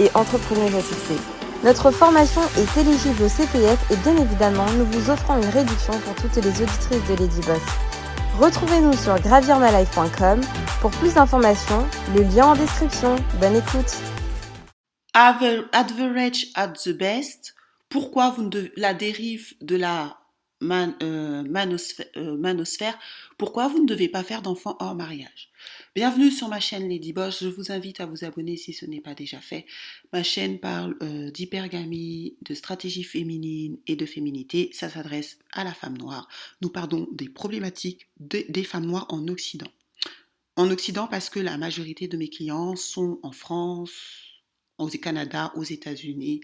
et entrepreneuse à. Notre formation est éligible au CPF et bien évidemment, nous vous offrons une réduction pour toutes les auditrices de Lady Boss. Retrouvez-nous sur gravirmalife.com pour plus d'informations, le lien en description. Bonne écoute. Average at the best. Pourquoi vous pourquoi vous ne devez pas faire d'enfants hors mariage? Bienvenue sur ma chaîne Lady Boss, je vous invite à vous abonner si ce n'est pas déjà fait. Ma chaîne parle euh, d'hypergamie, de stratégie féminine et de féminité, ça s'adresse à la femme noire. Nous parlons des problématiques des femmes noires en Occident. En Occident parce que la majorité de mes clients sont en France, au Canada, aux États-Unis,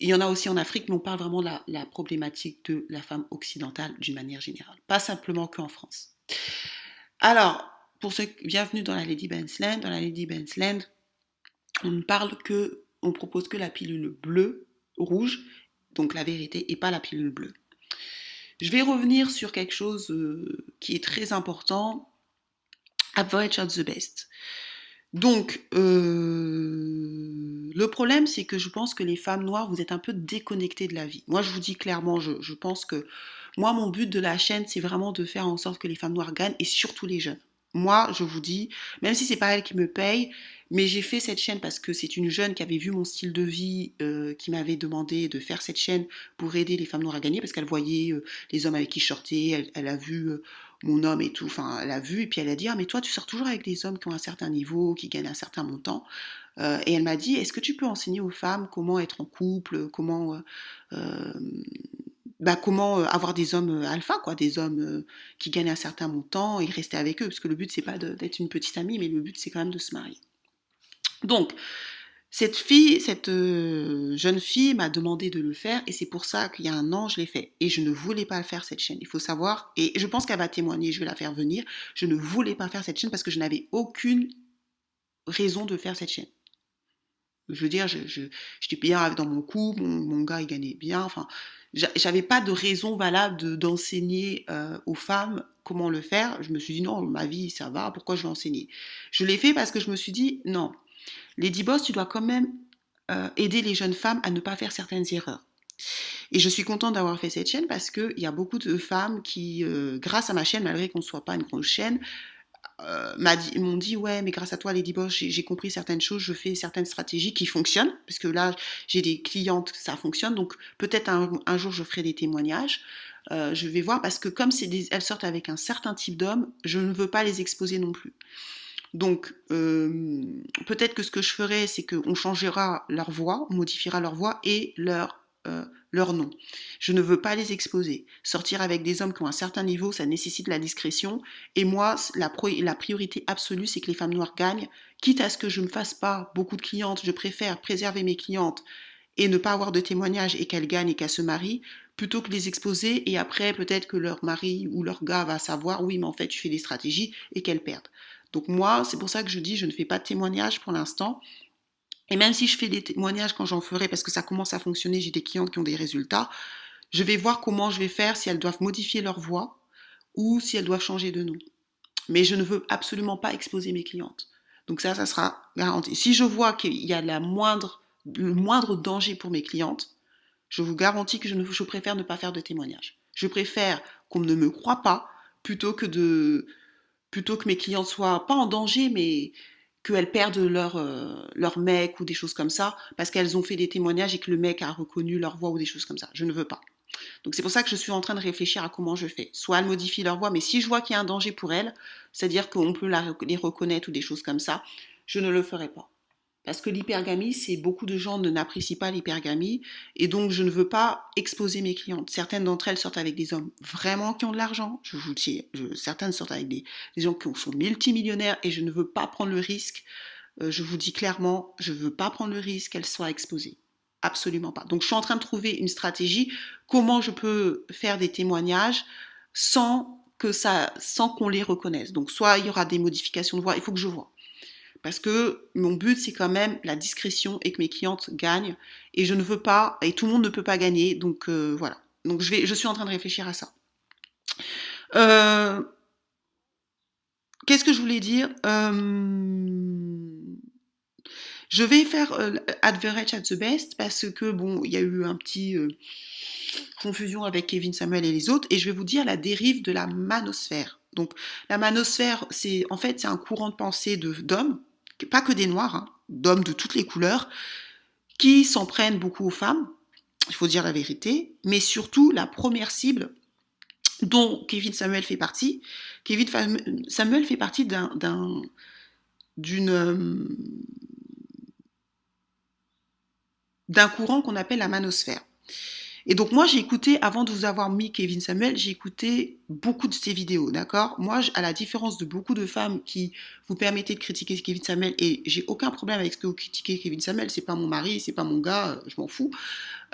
il y en a aussi en Afrique, mais on parle vraiment de la, problématique de la femme occidentale d'une manière générale, pas simplement qu'en France. Alors, pour ceux bienvenue dans la Lady Ben's Land. Dans la Lady Ben's Land, on ne parle que, on propose que la pilule bleue, rouge, donc la vérité, et pas la pilule bleue. Je vais revenir sur quelque chose euh, qui est très important. Average of the best. Donc, euh, le problème, c'est que je pense que les femmes noires, vous êtes un peu déconnectées de la vie. Moi, je vous dis clairement, je, pense que moi, mon but de la chaîne, c'est vraiment de faire en sorte que les femmes noires gagnent et surtout les jeunes. Moi, je vous dis, même si c'est pas elle qui me paye, mais j'ai fait cette chaîne parce que c'est une jeune qui avait vu mon style de vie, euh, qui m'avait demandé de faire cette chaîne pour aider les femmes noires à gagner parce qu'elle voyait euh, les hommes avec qui je sortais, elle, a vu mon homme et tout, enfin, elle a vu, et puis elle a dit, ah, mais toi, tu sors toujours avec des hommes qui ont un certain niveau, qui gagnent un certain montant. Euh, et elle m'a dit, est-ce que tu peux enseigner aux femmes comment être en couple, comment, euh, euh, bah, comment avoir des hommes alpha, quoi, des hommes qui gagnent un certain montant et rester avec eux, parce que le but, c'est pas d'être une petite amie, mais le but, c'est quand même de se marier. Donc, cette fille, cette euh, jeune fille m'a demandé de le faire et c'est pour ça qu'il y a un an, je l'ai fait. Et je ne voulais pas faire cette chaîne. Il faut savoir, et je pense qu'elle va témoigner, je vais la faire venir, je ne voulais pas faire cette chaîne parce que je n'avais aucune raison de faire cette chaîne. Je veux dire, j'étais je, bien dans mon couple, mon, gars il gagnait bien, enfin, j'avais pas de raison valable d'enseigner euh, aux femmes comment le faire. Je me suis dit non, ma vie ça va, pourquoi je vais enseigner? Je l'ai fait parce que je me suis dit non, Lady Boss, tu dois quand même euh, aider les jeunes femmes à ne pas faire certaines erreurs. Et je suis contente d'avoir fait cette chaîne parce qu'il y a beaucoup de femmes qui, euh, grâce à ma chaîne, malgré qu'on ne soit pas une grosse chaîne, euh, m'ont dit, ouais mais grâce à toi Lady Boss j'ai compris certaines choses je fais certaines stratégies qui fonctionnent parce que là j'ai des clientes ça fonctionne donc peut-être un, jour je ferai des témoignages. Je vais voir parce que comme elles sortent avec un certain type d'homme je ne veux pas les exposer non plus. Donc, euh, peut-être que ce que je ferai, c'est qu'on changera leur voix, on modifiera leur voix et leur, euh, leur nom. Je ne veux pas les exposer. Sortir avec des hommes qui ont un certain niveau, ça nécessite la discrétion. Et moi, la, priorité absolue, c'est que les femmes noires gagnent. Quitte à ce que je ne me fasse pas beaucoup de clientes, je préfère préserver mes clientes et ne pas avoir de témoignages et qu'elles gagnent et qu'elles se marient, plutôt que les exposer et après peut-être que leur mari ou leur gars va savoir, oui, mais en fait, tu fais des stratégies et qu'elles perdent. Donc moi, c'est pour ça que je dis, je ne fais pas de témoignages pour l'instant. Et même si je fais des témoignages quand j'en ferai, parce que ça commence à fonctionner, j'ai des clientes qui ont des résultats, je vais voir comment je vais faire, si elles doivent modifier leur voix ou si elles doivent changer de nom. Mais je ne veux absolument pas exposer mes clientes. Donc ça, ça sera garanti. Si je vois qu'il y a la moindre, le moindre danger pour mes clientes, je vous garantis que je, ne, je préfère ne pas faire de témoignages. Je préfère qu'on ne me croit pas plutôt que de, plutôt que mes clients soient pas en danger, mais qu'elles perdent leur, euh, leur mec ou des choses comme ça, parce qu'elles ont fait des témoignages et que le mec a reconnu leur voix ou des choses comme ça. Je ne veux pas. Donc c'est pour ça que je suis en train de réfléchir à comment je fais. Soit elles modifient leur voix, mais si je vois qu'il y a un danger pour elles, c'est-à-dire qu'on peut les reconnaître ou des choses comme ça, je ne le ferai pas. Parce que l'hypergamie, c'est beaucoup de gens ne n'apprécient pas l'hypergamie et donc je ne veux pas exposer mes clientes. Certaines d'entre elles sortent avec des hommes vraiment qui ont de l'argent. Je vous dis, certaines sortent avec des, gens qui sont multimillionnaires et je ne veux pas prendre le risque euh, je vous dis clairement, je ne veux pas prendre le risque qu'elle soit exposée. Absolument pas. Donc je suis en train de trouver une stratégie, comment je peux faire des témoignages sans que ça, sans qu'on les reconnaisse. Donc soit il y aura des modifications de voix, il faut que je vois. Parce que mon but, c'est quand même la discrétion et que mes clientes gagnent. Et je ne veux pas, et tout le monde ne peut pas gagner. Donc euh, voilà. Donc je, vais, je suis en train de réfléchir à ça. Euh, qu'est-ce que je voulais dire? Euh, Je vais faire Adverage at the Best parce que, bon, il y a eu un petit confusion avec Kevin Samuel et les autres. Et je vais vous dire la dérive de la manosphère. Donc la manosphère, c'est en fait c'est un courant de pensée d'hommes pas que des noirs, hein, d'hommes de toutes les couleurs, qui s'en prennent beaucoup aux femmes, il faut dire la vérité, mais surtout la première cible dont Kevin Samuel fait partie. Kevin Samuel fait partie d'un, d'une, euh, d'un courant qu'on appelle la manosphère. Et donc moi j'ai écouté, avant de vous avoir mis Kevin Samuel, j'ai écouté beaucoup de ses vidéos, d'accord? Moi, à la différence de beaucoup de femmes qui vous permettez de critiquer Kevin Samuel, et j'ai aucun problème avec ce que vous critiquez Kevin Samuel, c'est pas mon mari, c'est pas mon gars, euh, je m'en fous.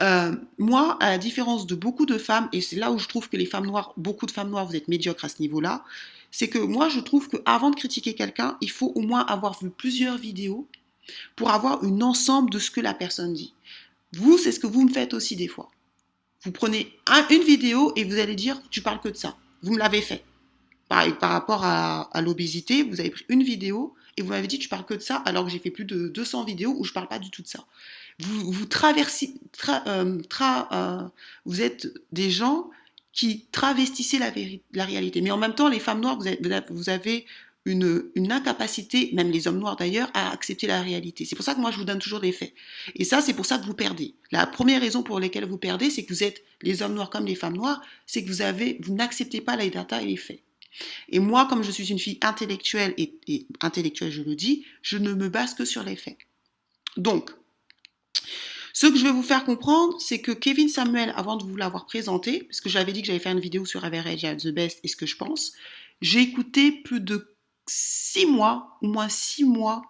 Euh, moi, à la différence de beaucoup de femmes, et c'est là où je trouve que les femmes noires, beaucoup de femmes noires, vous êtes médiocres à ce niveau-là, c'est que moi je trouve qu'avant de critiquer quelqu'un, il faut au moins avoir vu plusieurs vidéos pour avoir une ensemble de ce que la personne dit. Vous, c'est ce que vous me faites aussi des fois. Vous prenez une vidéo et vous allez dire, tu parles que de ça. Vous me l'avez fait. Par, par rapport à, l'obésité, vous avez pris une vidéo et vous m'avez dit, tu parles que de ça, alors que j'ai fait plus de 200 vidéos où je parle pas du tout de ça. Vous, vous traversez, euh, euh, vous êtes des gens qui travestissez la, réalité. Mais en même temps, les femmes noires, vous avez une, incapacité, même les hommes noirs d'ailleurs, à accepter la réalité. C'est pour ça que moi je vous donne toujours des faits. Et ça, c'est pour ça que vous perdez. La première raison pour laquelle vous perdez, c'est que vous êtes les hommes noirs comme les femmes noires, c'est que vous avez, vous n'acceptez pas la data et les faits. Et moi, comme je suis une fille intellectuelle et, et intellectuelle, je le dis, je ne me base que sur les faits. Donc, ce que je vais vous faire comprendre, c'est que Kevin Samuel, avant de vous l'avoir présenté, parce que j'avais dit que j'allais faire une vidéo sur Average at the Best et ce que je pense, j'ai écouté plus de six mois, au moins six mois,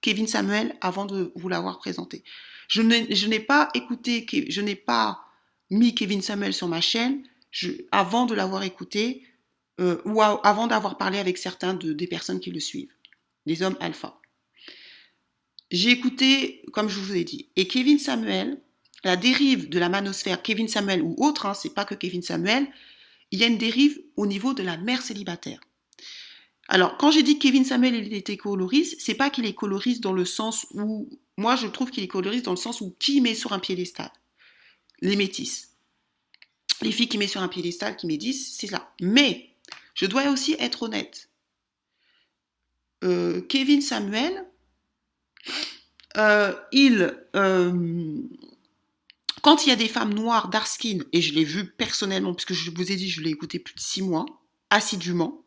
Kevin Samuel avant de vous l'avoir présenté. Je n'ai pas écouté, je n'ai pas mis Kevin Samuel sur ma chaîne avant de l'avoir écouté euh, ou avant d'avoir parlé avec certains de, des personnes qui le suivent, des hommes alpha. J'ai écouté, comme je vous ai dit, et Kevin Samuel, la dérive de la manosphère, Kevin Samuel ou autre, hein, c'est pas que Kevin Samuel, il y a une dérive au niveau de la mère célibataire. Alors, quand j'ai dit que Kevin Samuel il était coloriste, c'est pas qu'il est coloriste dans le sens où, moi je trouve qu'il est coloriste dans le sens où qui met sur un piédestal? Les métisses. Les filles qui met sur un piédestal, qui métissent, c'est ça. Mais, je dois aussi être honnête. Euh, Kevin Samuel, euh, il, euh, quand il y a des femmes noires, dark et je l'ai vu personnellement, puisque je vous ai dit, je l'ai écouté plus de six mois, assidûment,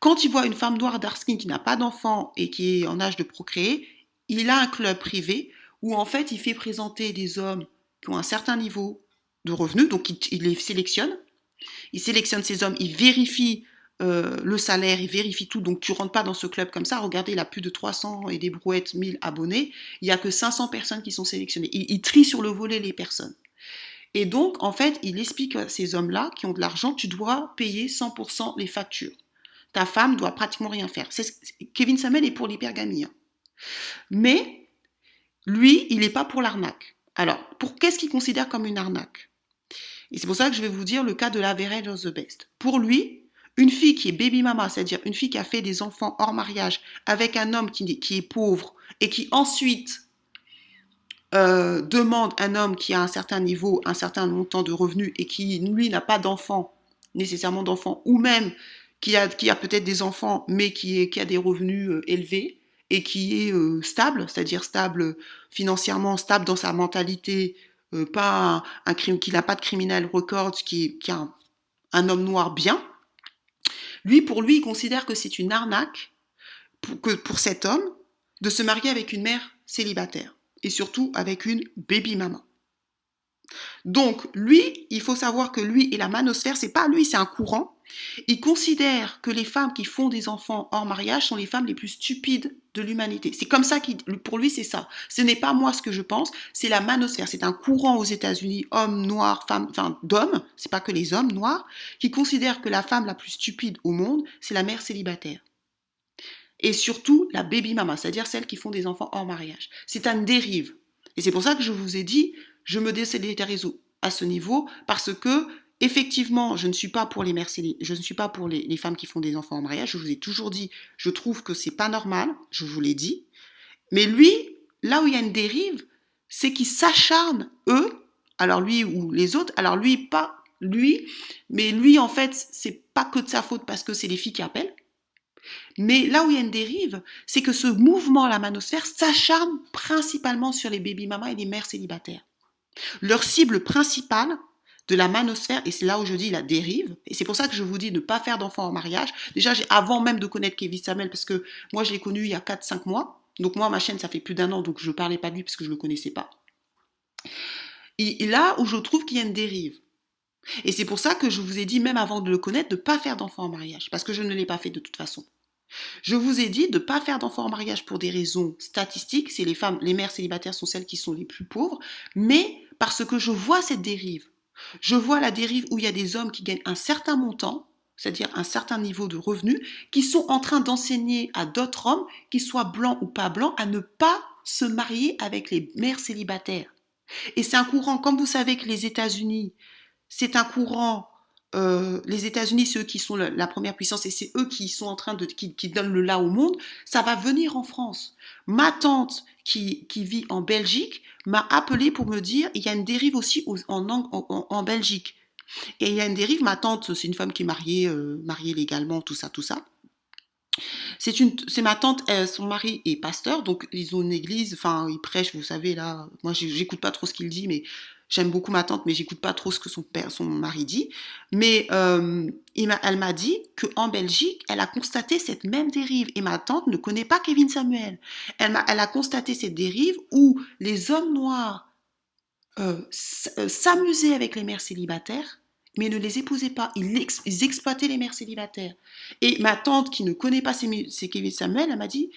quand il voit une femme noire d'Arskin qui n'a pas d'enfant et qui est en âge de procréer, il a un club privé où en fait il fait présenter des hommes qui ont un certain niveau de revenus, donc il, les sélectionne. Il sélectionne ces hommes, il vérifie euh, le salaire, il vérifie tout. Donc tu rentres pas dans ce club comme ça. Regardez, il a plus de 300 et des brouettes 1000 abonnés. Il y a que 500 personnes qui sont sélectionnées. Il, il trie sur le volet les personnes. Et donc, en fait, il explique à ces hommes-là qui ont de l'argent, tu dois payer 100% les factures ta femme doit pratiquement rien faire. Kevin Samuel est pour l'hypergamie. Hein. Mais lui, il n'est pas pour l'arnaque. Alors, pour qu'est-ce qu'il considère comme une arnaque? Et c'est pour ça que je vais vous dire le cas de la of the Best. Pour lui, une fille qui est baby mama, c'est-à-dire une fille qui a fait des enfants hors mariage avec un homme qui, est pauvre et qui ensuite euh, demande un homme qui a un certain niveau, un certain montant de revenus et qui, lui, n'a pas d'enfants, nécessairement d'enfants, ou même qui a, peut-être des enfants, mais qui, a des revenus euh, élevés et qui est euh, stable, c'est-à-dire stable financièrement, stable dans sa mentalité, euh, pas un, crime, qui n'a pas de criminel record, qui qui a un, homme noir bien. Lui, pour lui, il considère que c'est une arnaque pour, que, pour cet homme de se marier avec une mère célibataire et surtout avec une baby maman. Donc, lui, il faut savoir que lui et la manosphère, c'est pas lui, c'est un courant. Il considère que les femmes qui font des enfants hors mariage sont les femmes les plus stupides de l'humanité. C'est comme ça qu'il, pour lui, c'est ça. Ce n'est pas moi ce que je pense, c'est la manosphère. C'est un courant aux États-Unis, hommes, noirs, femmes, enfin, d'hommes, c'est pas que les hommes noirs, qui considèrent que la femme la plus stupide au monde, c'est la mère célibataire. Et surtout, la baby mama, c'est-à-dire celles qui font des enfants hors mariage. C'est une dérive. Et c'est pour ça que je vous ai dit, je me désolidarise à ce niveau, parce que Effectivement, je ne suis pas pour les mères je ne suis pas pour les, femmes qui font des enfants en mariage. Je vous ai toujours dit, je trouve que c'est pas normal, je vous l'ai dit. Mais lui, là où il y a une dérive, c'est qu'il s'acharne, eux, alors lui ou les autres, alors lui, pas lui, mais lui, en fait, c'est pas que de sa faute parce que c'est les filles qui appellent. Mais là où il y a une dérive, c'est que ce mouvement, la manosphère, s'acharne principalement sur les baby mamas et les mères célibataires. Leur cible principale, de la manosphère, et c'est là où je dis la dérive, et c'est pour ça que je vous dis ne pas faire d'enfants en mariage. Déjà, avant même de connaître Kevin Samuel, parce que moi je l'ai connu il y a 4-5 mois, donc moi ma chaîne ça fait plus d'un an, donc je ne parlais pas de lui parce que je ne le connaissais pas. Et, là où je trouve qu'il y a une dérive, et c'est pour ça que je vous ai dit, même avant de le connaître, de ne pas faire d'enfants en mariage, parce que je ne l'ai pas fait de toute façon. Je vous ai dit de ne pas faire d'enfants en mariage pour des raisons statistiques, c'est les femmes, les mères célibataires sont celles qui sont les plus pauvres, mais parce que je vois cette dérive. Je vois la dérive où il y a des hommes qui gagnent un certain montant, c'est-à-dire un certain niveau de revenus, qui sont en train d'enseigner à d'autres hommes, qu'ils soient blancs ou pas blancs, à ne pas se marier avec les mères célibataires. Et c'est un courant, comme vous savez que les États-Unis, c'est un courant, euh, les États-Unis, c'est eux qui sont la, première puissance et c'est eux qui sont en train de, qui, qui donnent le là au monde, ça va venir en France. Ma tante qui, vit en Belgique m'a appelé pour me dire il y a une dérive aussi en, en, Belgique. Et il y a une dérive, ma tante, c'est une femme qui est mariée, euh, mariée légalement, tout ça, tout ça. C'est une, c'est ma tante, son mari est pasteur, donc ils ont une église, enfin ils prêchent, vous savez là. Moi j'écoute pas trop ce qu'il dit, mais J'aime beaucoup ma tante, mais j'écoute pas trop ce que son père, son mari dit. Mais euh, elle m'a dit qu'en Belgique, elle a constaté cette même dérive. Et ma tante ne connaît pas Kevin Samuel. Elle, a, constaté cette dérive où les hommes noirs euh, euh, s'amusaient avec les mères célibataires, mais ne les épousaient pas. Ils, exploitaient les mères célibataires. Et ma tante, qui ne connaît pas Kevin Samuel, elle m'a dit,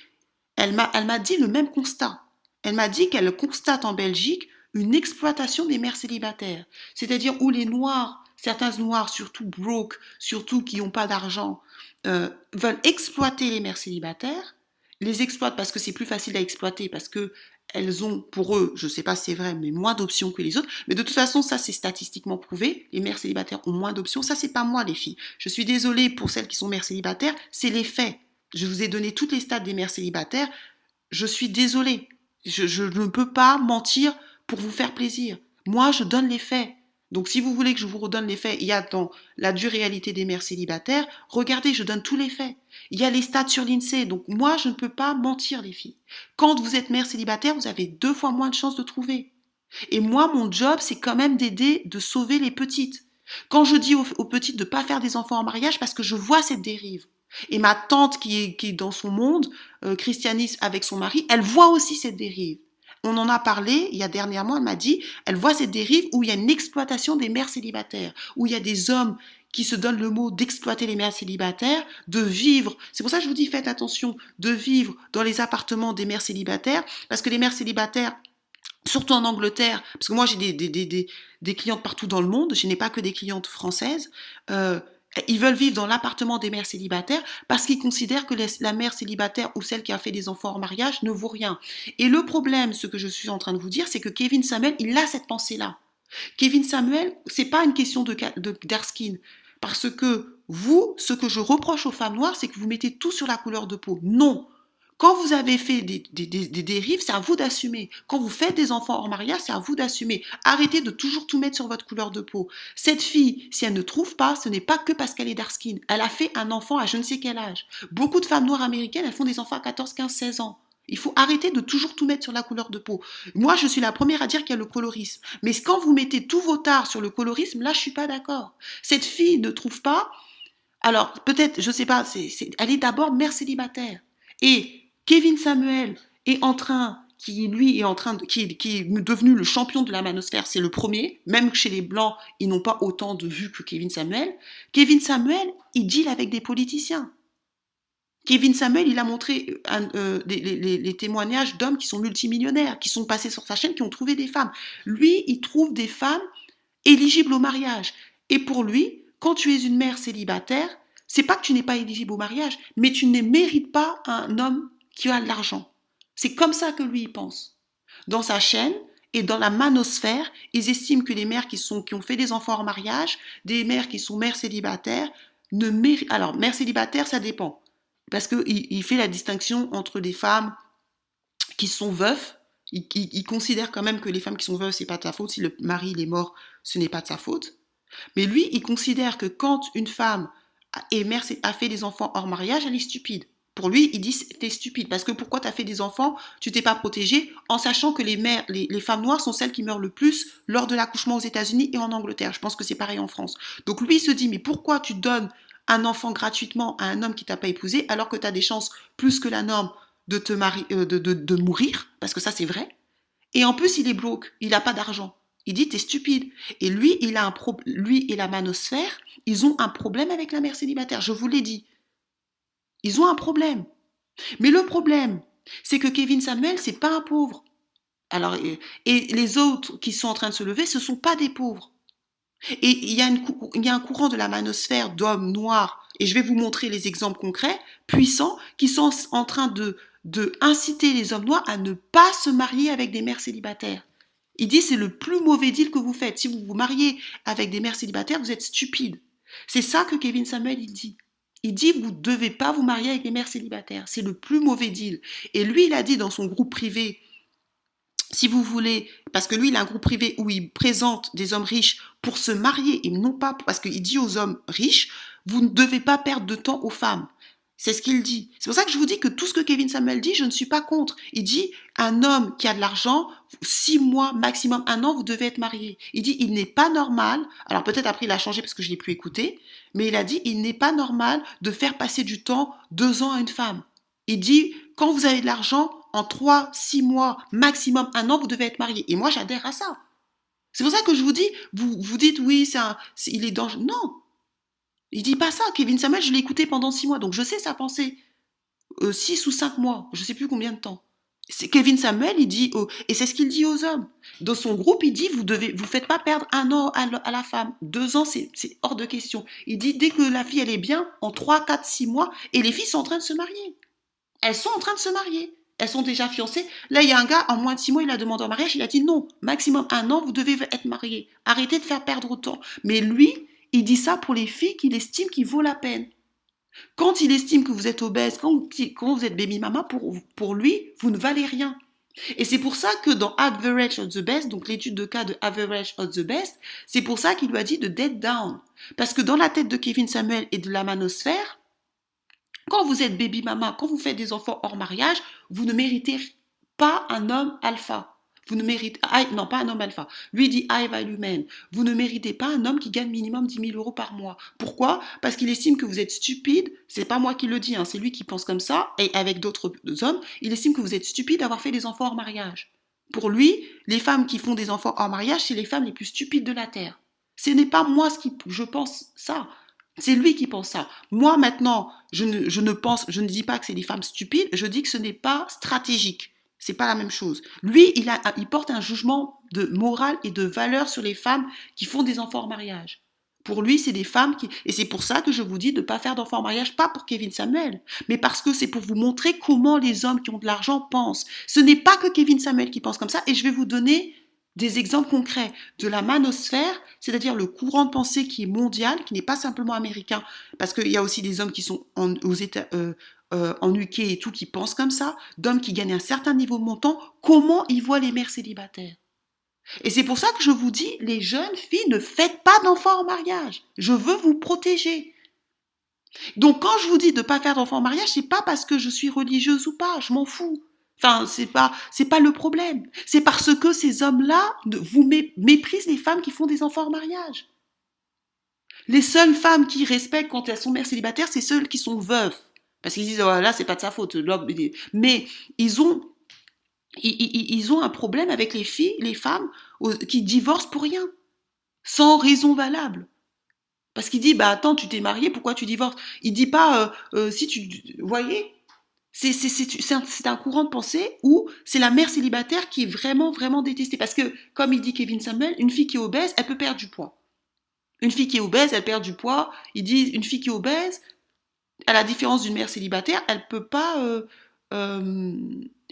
elle m'a dit le même constat. Elle m'a dit qu'elle constate en Belgique une exploitation des mères célibataires, c'est-à-dire où les noirs, certains noirs, surtout broke, surtout qui n'ont pas d'argent, euh, veulent exploiter les mères célibataires, les exploitent parce que c'est plus facile à exploiter, parce que elles ont, pour eux, je ne sais pas si c'est vrai, mais moins d'options que les autres. Mais de toute façon, ça c'est statistiquement prouvé. Les mères célibataires ont moins d'options. Ça c'est pas moi, les filles. Je suis désolée pour celles qui sont mères célibataires. C'est les faits. Je vous ai donné toutes les stats des mères célibataires. Je suis désolée. Je, je ne peux pas mentir pour vous faire plaisir. Moi, je donne les faits. Donc si vous voulez que je vous redonne les faits, il y a dans la dure réalité des mères célibataires, regardez, je donne tous les faits. Il y a les stats sur l'INSEE, donc moi je ne peux pas mentir les filles. Quand vous êtes mère célibataire, vous avez deux fois moins de chances de trouver. Et moi, mon job, c'est quand même d'aider, de sauver les petites. Quand je dis aux, petites de ne pas faire des enfants en mariage, parce que je vois cette dérive. Et ma tante qui est, qui est dans son monde, euh, avec son mari, elle voit aussi cette dérive. On en a parlé il y a dernièrement, elle m'a dit, elle voit cette dérive où il y a une exploitation des mères célibataires, où il y a des hommes qui se donnent le mot d'exploiter les mères célibataires, de vivre, c'est pour ça que je vous dis faites attention, de vivre dans les appartements des mères célibataires, parce que les mères célibataires, surtout en Angleterre, parce que moi j'ai des, des, des, des, clientes partout dans le monde, je n'ai pas que des clientes françaises, euh, ils veulent vivre dans l'appartement des mères célibataires parce qu'ils considèrent que la mère célibataire ou celle qui a fait des enfants en mariage ne vaut rien. Et le problème, ce que je suis en train de vous dire, c'est que Kevin Samuel, il a cette pensée-là. Kevin Samuel, c'est pas une question de, de Parce que vous, ce que je reproche aux femmes noires, c'est que vous mettez tout sur la couleur de peau. Non. Quand vous avez fait des, dérives, c'est à vous d'assumer. Quand vous faites des enfants hors mariage, c'est à vous d'assumer. Arrêtez de toujours tout mettre sur votre couleur de peau. Cette fille, si elle ne trouve pas, ce n'est pas que parce qu'elle est dark skin. Elle a fait un enfant à je ne sais quel âge. Beaucoup de femmes noires américaines, elles font des enfants à 14, 15, 16 ans. Il faut arrêter de toujours tout mettre sur la couleur de peau. Moi, je suis la première à dire qu'il y a le colorisme. Mais quand vous mettez tous vos tares sur le colorisme, là, je suis pas d'accord. Cette fille ne trouve pas. Alors, peut-être, je sais pas, c'est, elle est d'abord mère célibataire. Et Kevin Samuel est en train, qui lui est en train de, qui, est devenu le champion de la manosphère, c'est le premier. Même chez les blancs, ils n'ont pas autant de vues que Kevin Samuel. Kevin Samuel, il deal avec des politiciens. Kevin Samuel, il a montré euh, euh, les, témoignages d'hommes qui sont multimillionnaires, qui sont passés sur sa chaîne, qui ont trouvé des femmes. Lui, il trouve des femmes éligibles au mariage. Et pour lui, quand tu es une mère célibataire, c'est pas que tu n'es pas éligible au mariage, mais tu ne mérites pas un homme qui a de l'argent. C'est comme ça que lui il pense. Dans sa chaîne et dans la manosphère, ils estiment que les mères qui sont qui ont fait des enfants en mariage, des mères qui sont mères célibataires, ne méritent. Alors, mère célibataire, ça dépend parce qu'il il fait la distinction entre des femmes qui sont veuves. Il, considère quand même que les femmes qui sont veuves, c'est pas de sa faute. Si le mari est mort, ce n'est pas de sa faute. Mais lui, il considère que quand une femme est mère, a fait des enfants hors mariage, elle est stupide. Pour lui, il dit t'es stupide parce que pourquoi tu as fait des enfants, tu t'es pas protégée en sachant que les mères, les, femmes noires sont celles qui meurent le plus lors de l'accouchement aux États-Unis et en Angleterre. Je pense que c'est pareil en France. Donc lui il se dit mais pourquoi tu donnes un enfant gratuitement à un homme qui t'a pas épousé alors que tu as des chances plus que la norme de euh, mourir, parce que ça c'est vrai. Et en plus, il est bloque, il n'a pas d'argent. Il dit, t'es stupide. Et lui, il a un pro lui et la manosphère, ils ont un problème avec la mère célibataire. Je vous l'ai dit. Ils ont un problème. Mais le problème, c'est que Kevin Samuel, c'est pas un pauvre. Alors, et les autres qui sont en train de se lever, ce sont pas des pauvres. Et il y, a un courant de la manosphère d'hommes noirs, et je vais vous montrer les exemples concrets, puissants, qui sont en train de inciter les hommes noirs à ne pas se marier avec des mères célibataires. Il dit c'est le plus mauvais deal que vous faites. Si vous vous mariez avec des mères célibataires, vous êtes stupide. C'est ça que Kevin Samuel il dit. Il dit vous ne devez pas vous marier avec des mères célibataires. C'est le plus mauvais deal. Et lui, il a dit dans son groupe privé si vous voulez, parce que lui, il a un groupe privé où il présente des hommes riches pour se marier et non pas parce qu'il dit aux hommes riches, vous ne devez pas perdre de temps aux femmes. C'est ce qu'il dit. C'est pour ça que je vous dis que tout ce que Kevin Samuel dit, je ne suis pas contre. Il dit, un homme qui a de l'argent, six mois, maximum un an, vous devez être marié. Il dit, il n'est pas normal, alors peut-être après il a changé parce que je l'ai plus écouté, mais il a dit, il n'est pas normal de faire passer du temps, deux ans à une femme. Il dit, quand vous avez de l'argent, en trois, six mois, maximum un an, vous devez être marié. Et moi, j'adhère à ça. C'est pour ça que je vous dis, vous, vous dites, oui, ça, il est dangereux. Non. Il dit pas ça. Kevin Samuel, je l'ai écouté pendant six mois, donc je sais sa pensée. Euh, six ou cinq mois, je sais plus combien de temps. Kevin Samuel, il dit, et c'est ce qu'il dit aux hommes. Dans son groupe, il dit, vous devez, vous faites pas perdre un an à, la femme. Deux ans, c'est hors de question. Il dit, dès que la fille, elle est bien, en trois, quatre, six mois, et les filles sont en train de se marier. Elles sont en train de se marier elles sont déjà fiancées. Là, il y a un gars, en moins de six mois, il a demandé en mariage, il a dit non, maximum un an, vous devez être mariés. Arrêtez de faire perdre autant. Mais lui, il dit ça pour les filles qu'il estime qu'il vaut la peine. Quand il estime que vous êtes obèse, quand, vous êtes baby mama, pour, lui, vous ne valez rien. Et c'est pour ça que dans Average of the Best, donc l'étude de cas de Average of the Best, c'est pour ça qu'il lui a dit de dead down. Parce que dans la tête de Kevin Samuel et de la manosphère, quand vous êtes baby mama, quand vous faites des enfants hors mariage, vous ne méritez pas un homme alpha. Vous ne méritez, non, pas un homme alpha. Lui dit. Vous ne méritez pas un homme qui gagne minimum 10 000 euros par mois. Pourquoi? Parce qu'il estime que vous êtes stupide. C'est pas moi qui le dis, hein, c'est lui qui pense comme ça. Et avec d'autres hommes, il estime que vous êtes stupide d'avoir fait des enfants hors mariage. Pour lui, les femmes qui font des enfants hors mariage, c'est les femmes les plus stupides de la terre. Ce n'est pas moi ce qui, je pense ça. C'est lui qui pense ça. Moi, maintenant, je ne, pense, je ne dis pas que c'est des femmes stupides, je dis que ce n'est pas stratégique. C'est pas la même chose. Lui, il, porte un jugement de morale et de valeur sur les femmes qui font des enfants en mariage. Pour lui, c'est des femmes qui... Et c'est pour ça que je vous dis de ne pas faire d'enfants en mariage, pas pour Kevin Samuel, mais parce que c'est pour vous montrer comment les hommes qui ont de l'argent pensent. Ce n'est pas que Kevin Samuel qui pense comme ça, et je vais vous donner des exemples concrets de la manosphère, c'est-à-dire le courant de pensée qui est mondial, qui n'est pas simplement américain, parce qu'il y a aussi des hommes qui sont aux États, euh, euh, en UK et tout, qui pensent comme ça, d'hommes qui gagnent un certain niveau de montant, comment ils voient les mères célibataires? Et c'est pour ça que je vous dis, les jeunes filles, ne faites pas d'enfants en mariage. Je veux vous protéger. Donc quand je vous dis de ne pas faire d'enfants en mariage, c'est pas parce que je suis religieuse ou pas, je m'en fous. Enfin, c'est pas, pas le problème. C'est parce que ces hommes-là vous méprisent les femmes qui font des enfants en mariage. Les seules femmes qui respectent quand elles sont mères célibataires, c'est celles qui sont veuves. Parce qu'ils disent, oh, là, c'est pas de sa faute. Mais ils ont, ils, ont un problème avec les filles, les femmes qui divorcent pour rien, sans raison valable. Parce qu'il dit, bah attends, tu t'es marié, pourquoi tu divorces? Il dit pas, euh, euh, si tu... Voyez? C'est un, un, courant de pensée où c'est la mère célibataire qui est vraiment, vraiment détestée. Parce que, comme il dit Kevin Samuel, une fille qui est obèse, elle peut perdre du poids. Une fille qui est obèse, elle perd du poids. Il dit, une fille qui est obèse, à la différence d'une mère célibataire, elle peut pas... Euh,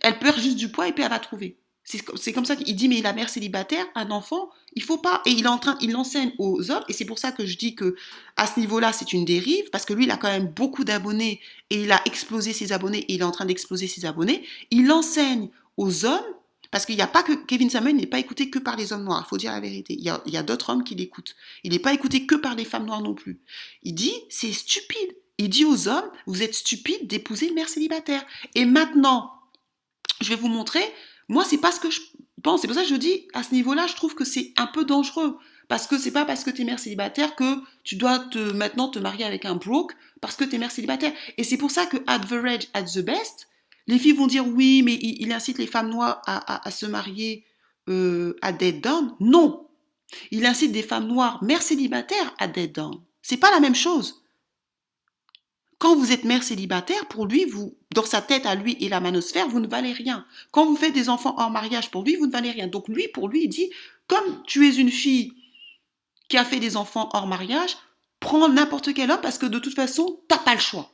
elle perd juste du poids et puis elle va trouver. C'est comme ça qu'il dit, mais la mère célibataire, un enfant, il faut pas. Et il est en train, il l'enseigne aux hommes, et c'est pour ça que je dis que à ce niveau-là, c'est une dérive, parce que lui, il a quand même beaucoup d'abonnés, et il a explosé ses abonnés, et il est en train d'exploser ses abonnés. Il enseigne aux hommes, parce qu'il n'y a pas que Kevin Samuel n'est pas écouté que par les hommes noirs, il faut dire la vérité. Il y a d'autres hommes qui l'écoutent. Il n'est pas écouté que par les femmes noires non plus. Il dit, c'est stupide. Il dit aux hommes, vous êtes stupides d'épouser une mère célibataire. Et maintenant, je vais vous montrer moi, c'est pas ce que je pense. C'est pour ça que je dis, à ce niveau-là, je trouve que c'est un peu dangereux. Parce que c'est pas parce que tu es mère célibataire que tu dois te, maintenant te marier avec un broke parce que tu es mère célibataire. Et c'est pour ça que average at the best, les filles vont dire oui, mais il, incite les femmes noires à, se marier euh, à dead down. Non. Il incite des femmes noires mères célibataires à dead down. C'est pas la même chose. Quand vous êtes mère célibataire, pour lui, vous, dans sa tête à lui et la manosphère, vous ne valez rien. Quand vous faites des enfants hors mariage, pour lui, vous ne valez rien. Donc lui, pour lui, il dit, comme tu es une fille qui a fait des enfants hors mariage, prends n'importe quel homme parce que de toute façon, t'as pas le choix.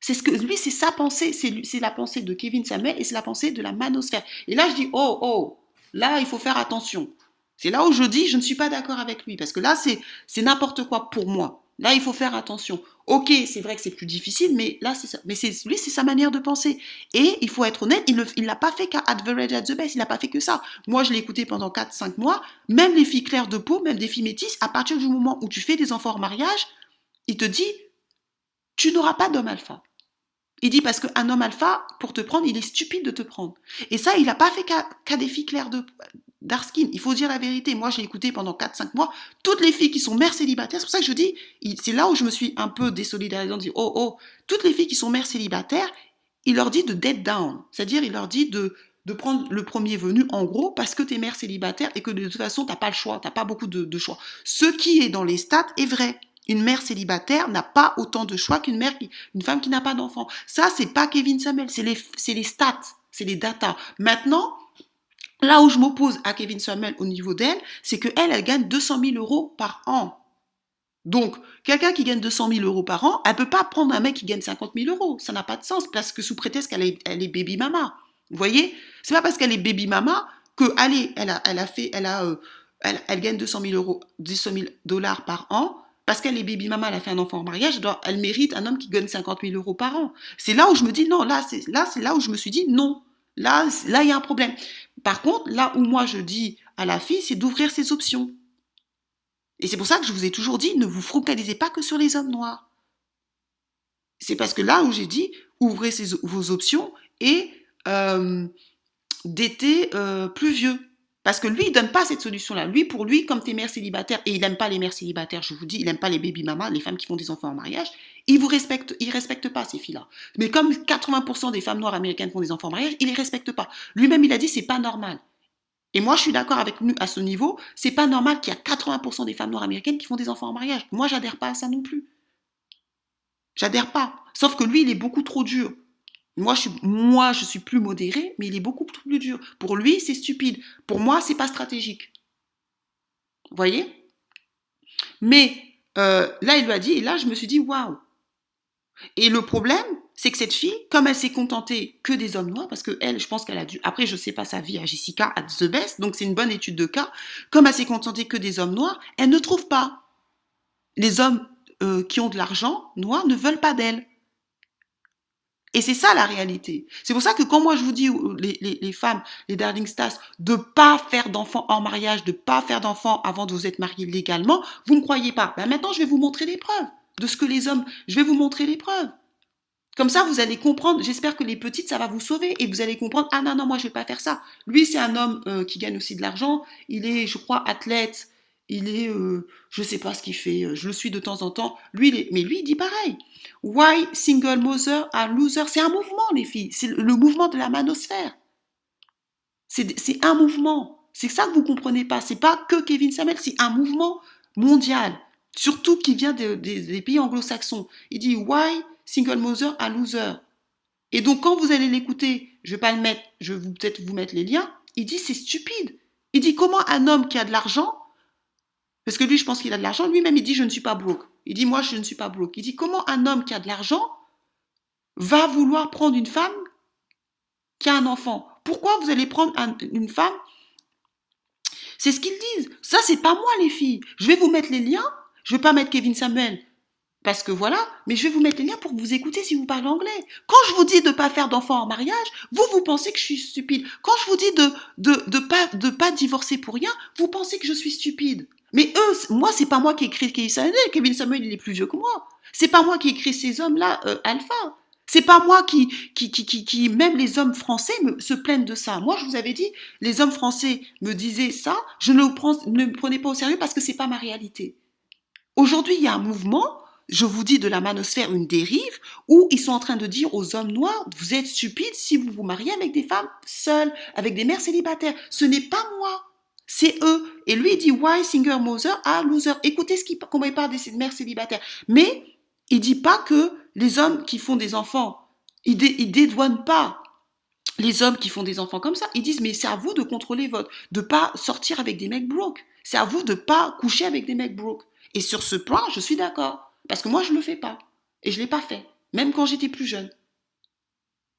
C'est ce que lui, c'est sa pensée, c'est la pensée de Kevin Samuel et c'est la pensée de la manosphère. Et là, je dis, oh, oh, là, il faut faire attention. C'est là où je dis, je ne suis pas d'accord avec lui parce que là, c'est n'importe quoi pour moi. Là, il faut faire attention. Ok, c'est vrai que c'est plus difficile, mais là, c'est ça. Mais lui, c'est sa manière de penser. Et il faut être honnête, il ne l'a pas fait qu'à Average at the Best, il n'a pas fait que ça. Moi, je l'ai écouté pendant 4-5 mois. Même les filles claires de peau, même des filles métisses, à partir du moment où tu fais des enfants en mariage, il te dit, tu n'auras pas d'homme alpha. Il dit parce qu'un homme alpha, pour te prendre, il est stupide de te prendre. Et ça, il n'a pas fait qu'à des filles claires de, Darskin, il faut dire la vérité. Moi, j'ai écouté pendant 4-5 mois toutes les filles qui sont mères célibataires. C'est pour ça que je dis, c'est là où je me suis un peu désolidarisée en disant, oh, oh, toutes les filles qui sont mères célibataires, il leur dit de dead down. C'est-à-dire, il leur dit de, de prendre le premier venu, en gros, parce que tu es mère célibataire et que de toute façon, t'as pas le choix, t'as pas beaucoup de, choix. Ce qui est dans les stats est vrai. Une mère célibataire n'a pas autant de choix qu'une mère, une femme qui n'a pas d'enfant. Ça, c'est pas Kevin Samuel, c'est les, les stats, c'est les datas. Maintenant, Là où je m'oppose à Kevin Samuel au niveau d'elle, c'est qu'elle, elle gagne 200 000 euros par an. Donc, quelqu'un qui gagne 200 000 euros par an, elle peut pas prendre un mec qui gagne 50 000 euros. Ça n'a pas de sens parce que sous prétexte qu'elle est, elle est baby mama. Vous voyez? C'est pas parce qu'elle est baby mama que, allez, elle a, elle a fait, elle a, euh, elle, elle, gagne 200 000 euros, 200 000 dollars par an. Parce qu'elle est baby mama, elle a fait un enfant en mariage, elle, doit, elle mérite un homme qui gagne 50 000 euros par an. C'est là où je me dis non, là, c'est là, là où je me suis dit non. Là, là, il y a un problème. Par contre, là où moi je dis à la fille, c'est d'ouvrir ses options. Et c'est pour ça que je vous ai toujours dit, ne vous focalisez pas que sur les hommes noirs. C'est parce que là où j'ai dit, ouvrez vos options et euh, d'été euh, plus vieux. Parce que lui, il donne pas cette solution-là. Lui, pour lui, comme t'es mère célibataire, et il n'aime pas les mères célibataires, je vous dis, il n'aime pas les baby mamas, les femmes qui font des enfants en mariage, il vous respecte, respecte pas ces filles-là. Mais comme 80% des femmes noires américaines font des enfants en mariage, il les respecte pas. Lui-même, il a dit, c'est pas normal. Et moi, je suis d'accord avec lui à ce niveau. C'est pas normal qu'il y a 80% des femmes noires américaines qui font des enfants en mariage. Moi, j'adhère pas à ça non plus. J'adhère pas. Sauf que lui, il est beaucoup trop dur. Moi je, suis, plus modéré, mais il est beaucoup plus dur. Pour lui, c'est stupide. Pour moi, c'est pas stratégique. Vous voyez? Mais euh, là, il lui a dit, et là, je me suis dit, waouh. Et le problème, c'est que cette fille, comme elle s'est contentée que des hommes noirs, parce que elle, je pense qu'elle a dû, après, je sais pas sa vie à Jessica, à The Best, donc c'est une bonne étude de cas, comme elle s'est contentée que des hommes noirs, elle ne trouve pas. Les hommes euh, qui ont de l'argent noir ne veulent pas d'elle. Et c'est ça la réalité. C'est pour ça que quand moi je vous dis, les, femmes, les darling stars, de pas faire d'enfants en mariage, de pas faire d'enfants avant de vous être mariés légalement, vous ne croyez pas. Ben maintenant, je vais vous montrer les preuves de ce que les hommes, je vais vous montrer les preuves. Comme ça, vous allez comprendre. J'espère que les petites, ça va vous sauver et vous allez comprendre. Ah non, non, moi, je vais pas faire ça. Lui, c'est un homme euh, qui gagne aussi de l'argent. Il est, je crois, athlète. Il est, euh, je sais pas ce qu'il fait. Je le suis de temps en temps. Lui, mais lui, il dit pareil. Why single mother are loser? C'est un mouvement, les filles. C'est le mouvement de la manosphère. C'est un mouvement. C'est ça que vous comprenez pas. C'est pas que Kevin Samuel, c'est un mouvement mondial, surtout qui vient des pays anglo-saxons. Il dit Why single mother a loser? Et donc quand vous allez l'écouter, je vais pas le mettre, je vais peut-être vous mettre les liens. Il dit c'est stupide. Il dit comment un homme qui a de l'argent, parce que lui je pense qu'il a de l'argent, lui-même il dit je ne suis pas broke. Il dit moi je ne suis pas broke. Il dit comment un homme qui a de l'argent va vouloir prendre une femme qui a un enfant? Pourquoi vous allez prendre une femme? C'est ce qu'ils disent. Ça c'est pas moi les filles. Je vais vous mettre les liens. Je vais pas mettre Kevin Samuel parce que voilà, mais je vais vous mettre les liens pour vous écouter si vous parlez anglais. Quand je vous dis de ne pas faire d'enfants en mariage, vous, vous pensez que je suis stupide. Quand je vous dis de de, de pas de pas divorcer pour rien, vous pensez que je suis stupide. Mais eux, moi, c'est pas moi qui ai écrit Kevin Samuel. Kevin Samuel, il est plus vieux que moi. C'est pas moi qui ai écrit ces hommes-là, euh, alpha. C'est pas moi qui, qui, qui, qui, même les hommes français se plaignent de ça. Moi, je vous avais dit, les hommes français me disaient ça, je ne, prends, ne me prenais pas au sérieux parce que c'est pas ma réalité. Aujourd'hui, il y a un mouvement je vous dis de la manosphère une dérive où ils sont en train de dire aux hommes noirs, vous êtes stupides si vous vous mariez avec des femmes seules, avec des mères célibataires. Ce n'est pas moi. C'est eux. Et lui, il dit, why singer mother ah loser. Écoutez ce qu'il, comment il parle des mères célibataires. Mais il dit pas que les hommes qui font des enfants, ils, dé, dédouanent pas les hommes qui font des enfants comme ça. Ils disent, mais c'est à vous de contrôler votre, de pas sortir avec des mecs broke. C'est à vous de pas coucher avec des mecs broke. Et sur ce point, je suis d'accord. Parce que moi, je ne le fais pas. Et je ne l'ai pas fait, même quand j'étais plus jeune.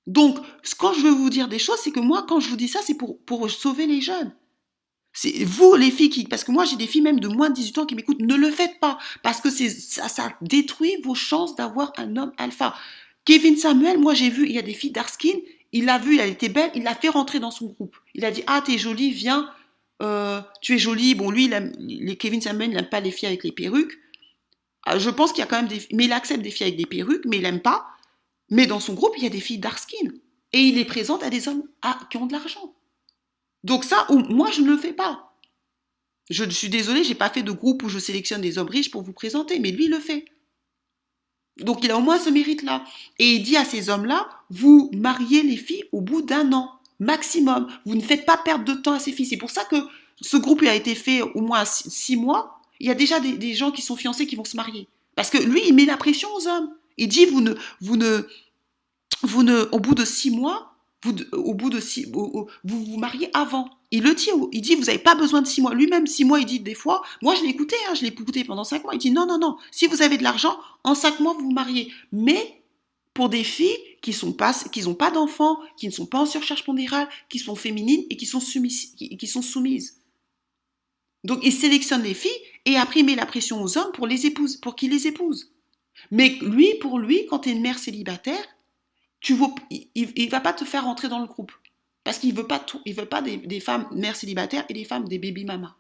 Donc, quand je veux vous dire des choses, c'est que moi, quand je vous dis ça, c'est pour sauver les jeunes. C'est vous, les filles, qui, parce que moi, j'ai des filles même de moins de 18 ans qui m'écoutent, ne le faites pas, parce que ça, ça détruit vos chances d'avoir un homme alpha. Kevin Samuel, moi, j'ai vu, il y a des filles d'Arskin, il l'a vu, elle était belle, il l'a fait rentrer dans son groupe. Il a dit, ah, t'es jolie, viens, euh, tu es jolie. Bon, lui, les Kevin Samuel, n'aime pas les filles avec les perruques. Ah, je pense qu'il y a quand même des... Mais il accepte des filles avec des perruques, mais il n'aime pas. Mais dans son groupe, il y a des filles dark skin. Et il les présente à des hommes qui ont de l'argent. Donc ça, moi, je ne le fais pas. Je suis désolée, j'ai pas fait de groupe où je sélectionne des hommes riches pour vous présenter, mais lui, il le fait. Donc il a au moins ce mérite-là. Et il dit à ces hommes-là, vous mariez les filles au bout d'un an, maximum. Vous ne faites pas perdre de temps à ces filles. C'est pour ça que ce groupe a été fait au moins six mois il y a déjà des, gens qui sont fiancés qui vont se marier. Parce que lui, il met la pression aux hommes. Il dit, vous ne, vous ne, au bout de six mois, vous, au bout de six, vous vous mariez avant. Il le dit, il dit, vous n'avez pas besoin de six mois. Lui-même, six mois, il dit des fois, moi je l'ai écouté, hein, je l'ai écouté pendant cinq mois. Il dit, non, non, non, si vous avez de l'argent, en cinq mois, vous vous mariez. Mais pour des filles qui sont pas, qui n'ont pas d'enfants, qui ne sont pas en surcharge pondérale, qui sont féminines et qui sont soumises. Qui, sont soumises. Donc il sélectionne les filles et après il met la pression aux hommes pour les pour qu'ils les épousent. Mais lui, pour lui, quand tu es une mère célibataire, tu il, ne va pas te faire rentrer dans le groupe. Parce qu'il veut pas tout, il veut pas des, femmes mères célibataires et des femmes des baby mamas.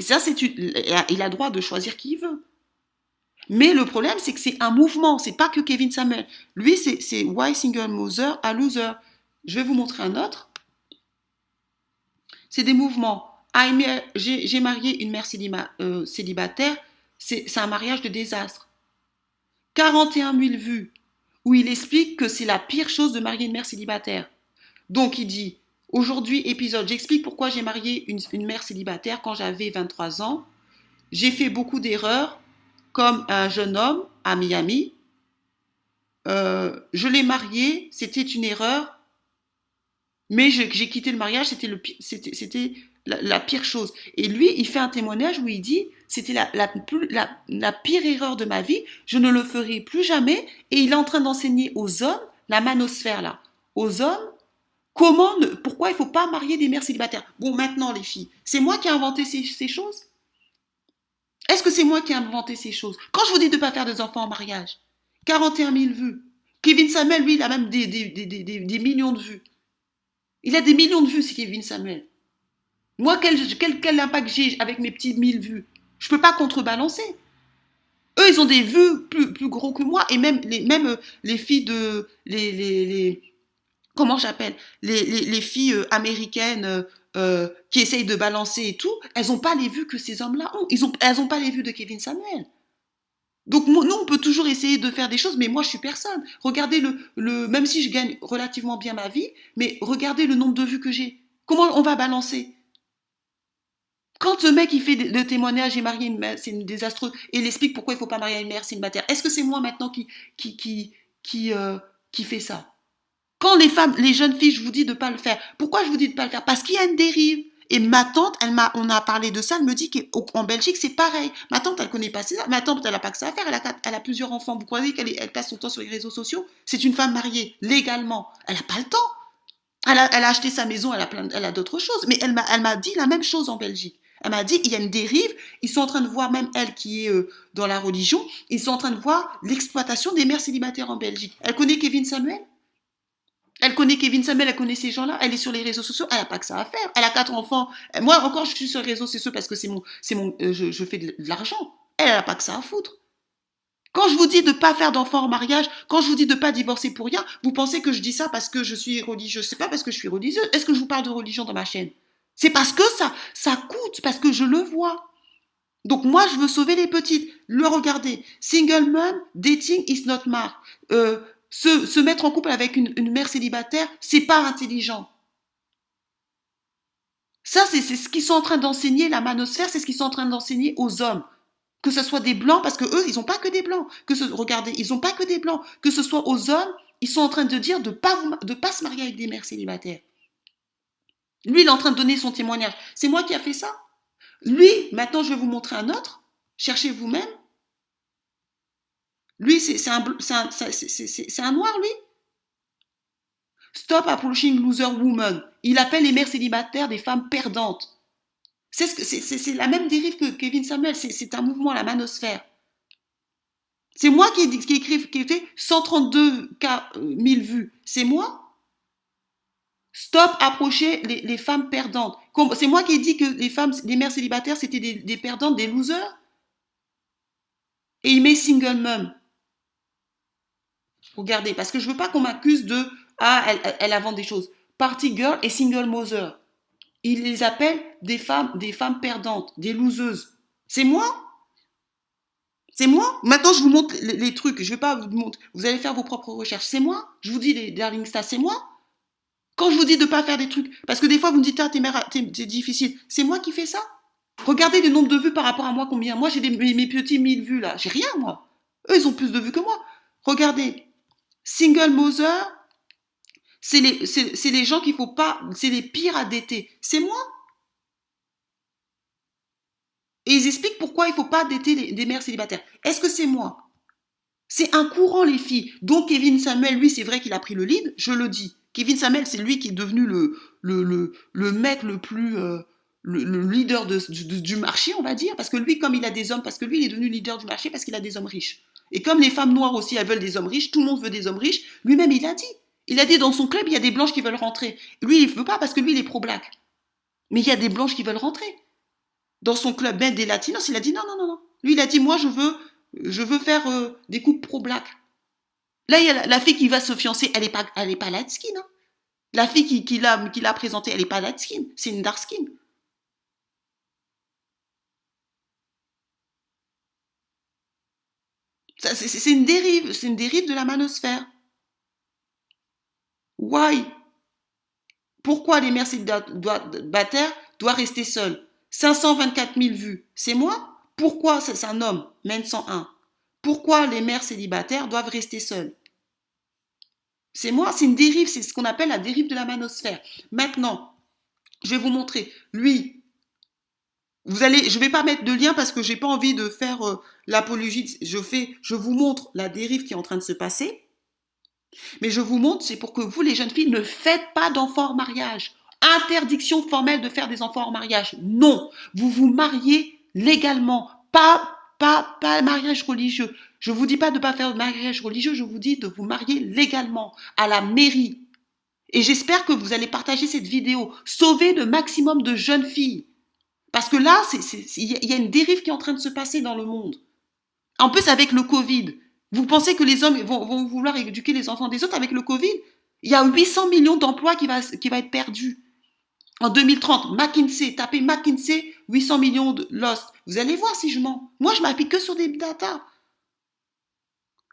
Ça, c'est il a droit de choisir qui il veut. Mais le problème, c'est que c'est un mouvement, c'est pas que Kevin Samuel. Lui, c'est Why Single Mother a Loser. Je vais vous montrer un autre. C'est des mouvements. Ah, j'ai marié une mère euh, célibataire, c'est un mariage de désastre. 41 000 vues, où il explique que c'est la pire chose de marier une mère célibataire. Donc il dit, aujourd'hui épisode, j'explique pourquoi j'ai marié une, mère célibataire quand j'avais 23 ans. J'ai fait beaucoup d'erreurs, comme un jeune homme à Miami. Euh, je l'ai marié, c'était une erreur, mais j'ai quitté le mariage, c'était la, pire chose. Et lui, il fait un témoignage où il dit, c'était la, pire erreur de ma vie, je ne le ferai plus jamais. Et il est en train d'enseigner aux hommes, la manosphère là, aux hommes, comment, pourquoi il ne faut pas marier des mères célibataires? Bon, maintenant les filles, c'est moi qui ai inventé ces, choses? Est-ce que c'est moi qui ai inventé ces choses? Quand je vous dis de ne pas faire des enfants en mariage, 41 000 vues. Kevin Samuel, lui, il a même des, des millions de vues. Il a des millions de vues, c'est Kevin Samuel. Moi, quel, quel, impact j'ai avec mes petites 1000 vues? Je ne peux pas contrebalancer. Eux, ils ont des vues plus, gros que moi. Et même les, euh, les filles de... Les, les, comment j'appelle les, les, filles euh, américaines euh, qui essayent de balancer et tout, elles n'ont pas les vues que ces hommes-là ont. Elles n'ont pas les vues de Kevin Samuel. Donc nous, on peut toujours essayer de faire des choses, mais moi, je suis personne. Regardez le, même si je gagne relativement bien ma vie, mais regardez le nombre de vues que j'ai. Comment on va balancer? Quand ce mec il fait le témoignage, j'ai marié une mère, c'est une désastreuse, et il explique pourquoi il faut pas marier une mère célibataire. Est-ce que c'est moi maintenant qui qui qui qui euh, fait ça? Quand les femmes, les jeunes filles, je vous dis de pas le faire. Pourquoi je vous dis de pas le faire? Parce qu'il y a une dérive. Et ma tante, elle m'a, on a parlé de ça, elle me dit qu'en Belgique, c'est pareil. Ma tante, elle connaît pas ça. Ma tante, elle a pas que ça à faire. Elle a, elle a plusieurs enfants. Vous croyez qu'elle elle passe son temps sur les réseaux sociaux? C'est une femme mariée, légalement. Elle a pas le temps. Elle a, elle a acheté sa maison, elle a a d'autres choses. Mais elle m'a, elle m'a dit la même chose en Belgique. Elle m'a dit, il y a une dérive. Ils sont en train de voir, même elle qui est euh, dans la religion, ils sont en train de voir l'exploitation des mères célibataires en Belgique. Elle connaît Kevin Samuel? Elle connaît Kevin Samuel, elle connaît ces gens-là. Elle est sur les réseaux sociaux. Elle n'a pas que ça à faire. Elle a quatre enfants. Moi, encore, je suis sur les réseaux sociaux parce que c'est mon, c'est mon, euh, je, fais de l'argent. Elle n'a pas que ça à foutre. Quand je vous dis de pas faire d'enfants en mariage, quand je vous dis de pas divorcer pour rien, vous pensez que je dis ça parce que je suis religieuse? C'est pas parce que je suis religieuse. Est-ce que je vous parle de religion dans ma chaîne? C'est parce que ça, ça coûte, parce que je le vois. Donc moi, je veux sauver les petites. Le regarder. Single mom, dating is not mark. Euh, se, mettre en couple avec une, mère célibataire, c'est pas intelligent. Ça, c'est ce qu'ils sont en train d'enseigner, la manosphère, c'est ce qu'ils sont en train d'enseigner aux hommes. Que ce soit des blancs, parce que eux, ils n'ont pas que des blancs. Que ce, regardez, ils n'ont pas que des blancs. Que ce soit aux hommes, ils sont en train de dire de ne pas, pas se marier avec des mères célibataires. Lui, il est en train de donner son témoignage. C'est moi qui a fait ça. Lui, maintenant, je vais vous montrer un autre. Cherchez vous-même. Lui, c'est un, noir, lui. Stop approaching loser woman. Il appelle les mères célibataires des femmes perdantes. C'est la même dérive que Kevin Samuel. C'est un mouvement, la manosphère. C'est moi qui, écrit, qui fait 132 cas, 1000 vues. C'est moi. Stop approcher les, femmes perdantes. C'est moi qui ai dit que les femmes, les mères célibataires, c'était des, perdantes, des losers. Et il met single mom. Regardez, parce que je veux pas qu'on m'accuse de ah elle, elle invente des choses. Party girl et single mother. Il les appelle des femmes, des femmes perdantes, des loseuses. C'est moi? C'est moi? Maintenant, je vous montre les, trucs. Je vais pas vous montrer. Vous allez faire vos propres recherches. C'est moi? Je vous dis, les Darling Stars, c'est moi? Quand je vous dis de pas faire des trucs, parce que des fois, vous me dites, ah, t'es difficile. C'est moi qui fais ça Regardez le nombre de vues par rapport à moi, combien. Moi, j'ai mes, petits 1000 vues là. J'ai rien, moi. Eux, ils ont plus de vues que moi. Regardez, Single mother, c'est les, gens qu'il faut pas, c'est les pires à dater. C'est moi. Et ils expliquent pourquoi il faut pas dater des mères célibataires. Est-ce que c'est moi? C'est un courant, les filles. Donc Kevin Samuel, lui, c'est vrai qu'il a pris le lead, je le dis. Kevin Samuel, c'est lui qui est devenu le, le, le, le mec le plus... Euh, le, leader de, du marché, on va dire, parce que lui, comme il a des hommes, parce que lui, il est devenu leader du marché parce qu'il a des hommes riches. Et comme les femmes noires aussi, elles veulent des hommes riches, tout le monde veut des hommes riches, lui-même, il a dit. Il a dit dans son club, il y a des blanches qui veulent rentrer. Lui, il ne veut pas parce que lui, il est pro-black. Mais il y a des blanches qui veulent rentrer. Dans son club, ben, des latinos, il a dit non, non, non, non. Lui, il a dit, moi, je veux, je veux faire euh, des couples pro-black. Là, la, fille qui va se fiancer, elle n'est pas, elle. Hein. La fille qui, l'a, qui l'a présentée, elle n'est pas light c'est une dark skin. C'est une dérive, c'est une dérive de la manosphère. Why? Pourquoi les mères célibataires doivent rester seules 524 000 vues, c'est moi? Pourquoi c'est un homme, Men 101 Pourquoi les mères célibataires doivent rester seules? C'est moi, c'est une dérive, c'est ce qu'on appelle la dérive de la manosphère. Maintenant, je vais vous montrer. Lui, vous allez, je vais pas mettre de lien parce que j'ai pas envie de faire euh, l'apologie. Je je vous montre la dérive qui est en train de se passer. Mais je vous montre, c'est pour que vous, les jeunes filles, ne faites pas d'enfants en mariage. Interdiction formelle de faire des enfants en mariage. Non. Vous vous mariez légalement. Pas, pas, pas mariage religieux. Je vous dis pas de pas faire de mariage religieux. Je vous dis de vous marier légalement à la mairie. Et j'espère que vous allez partager cette vidéo. Sauver le maximum de jeunes filles. Parce que là, il y a une dérive qui est en train de se passer dans le monde. En plus, avec le Covid, vous pensez que les hommes vont, vouloir éduquer les enfants des autres avec le Covid? Il y a 800 millions d'emplois qui va, qui va être perdus. En 2030, McKinsey, tapez McKinsey, 800 millions de lost. Vous allez voir si je mens. Moi, je m'appuie que sur des data.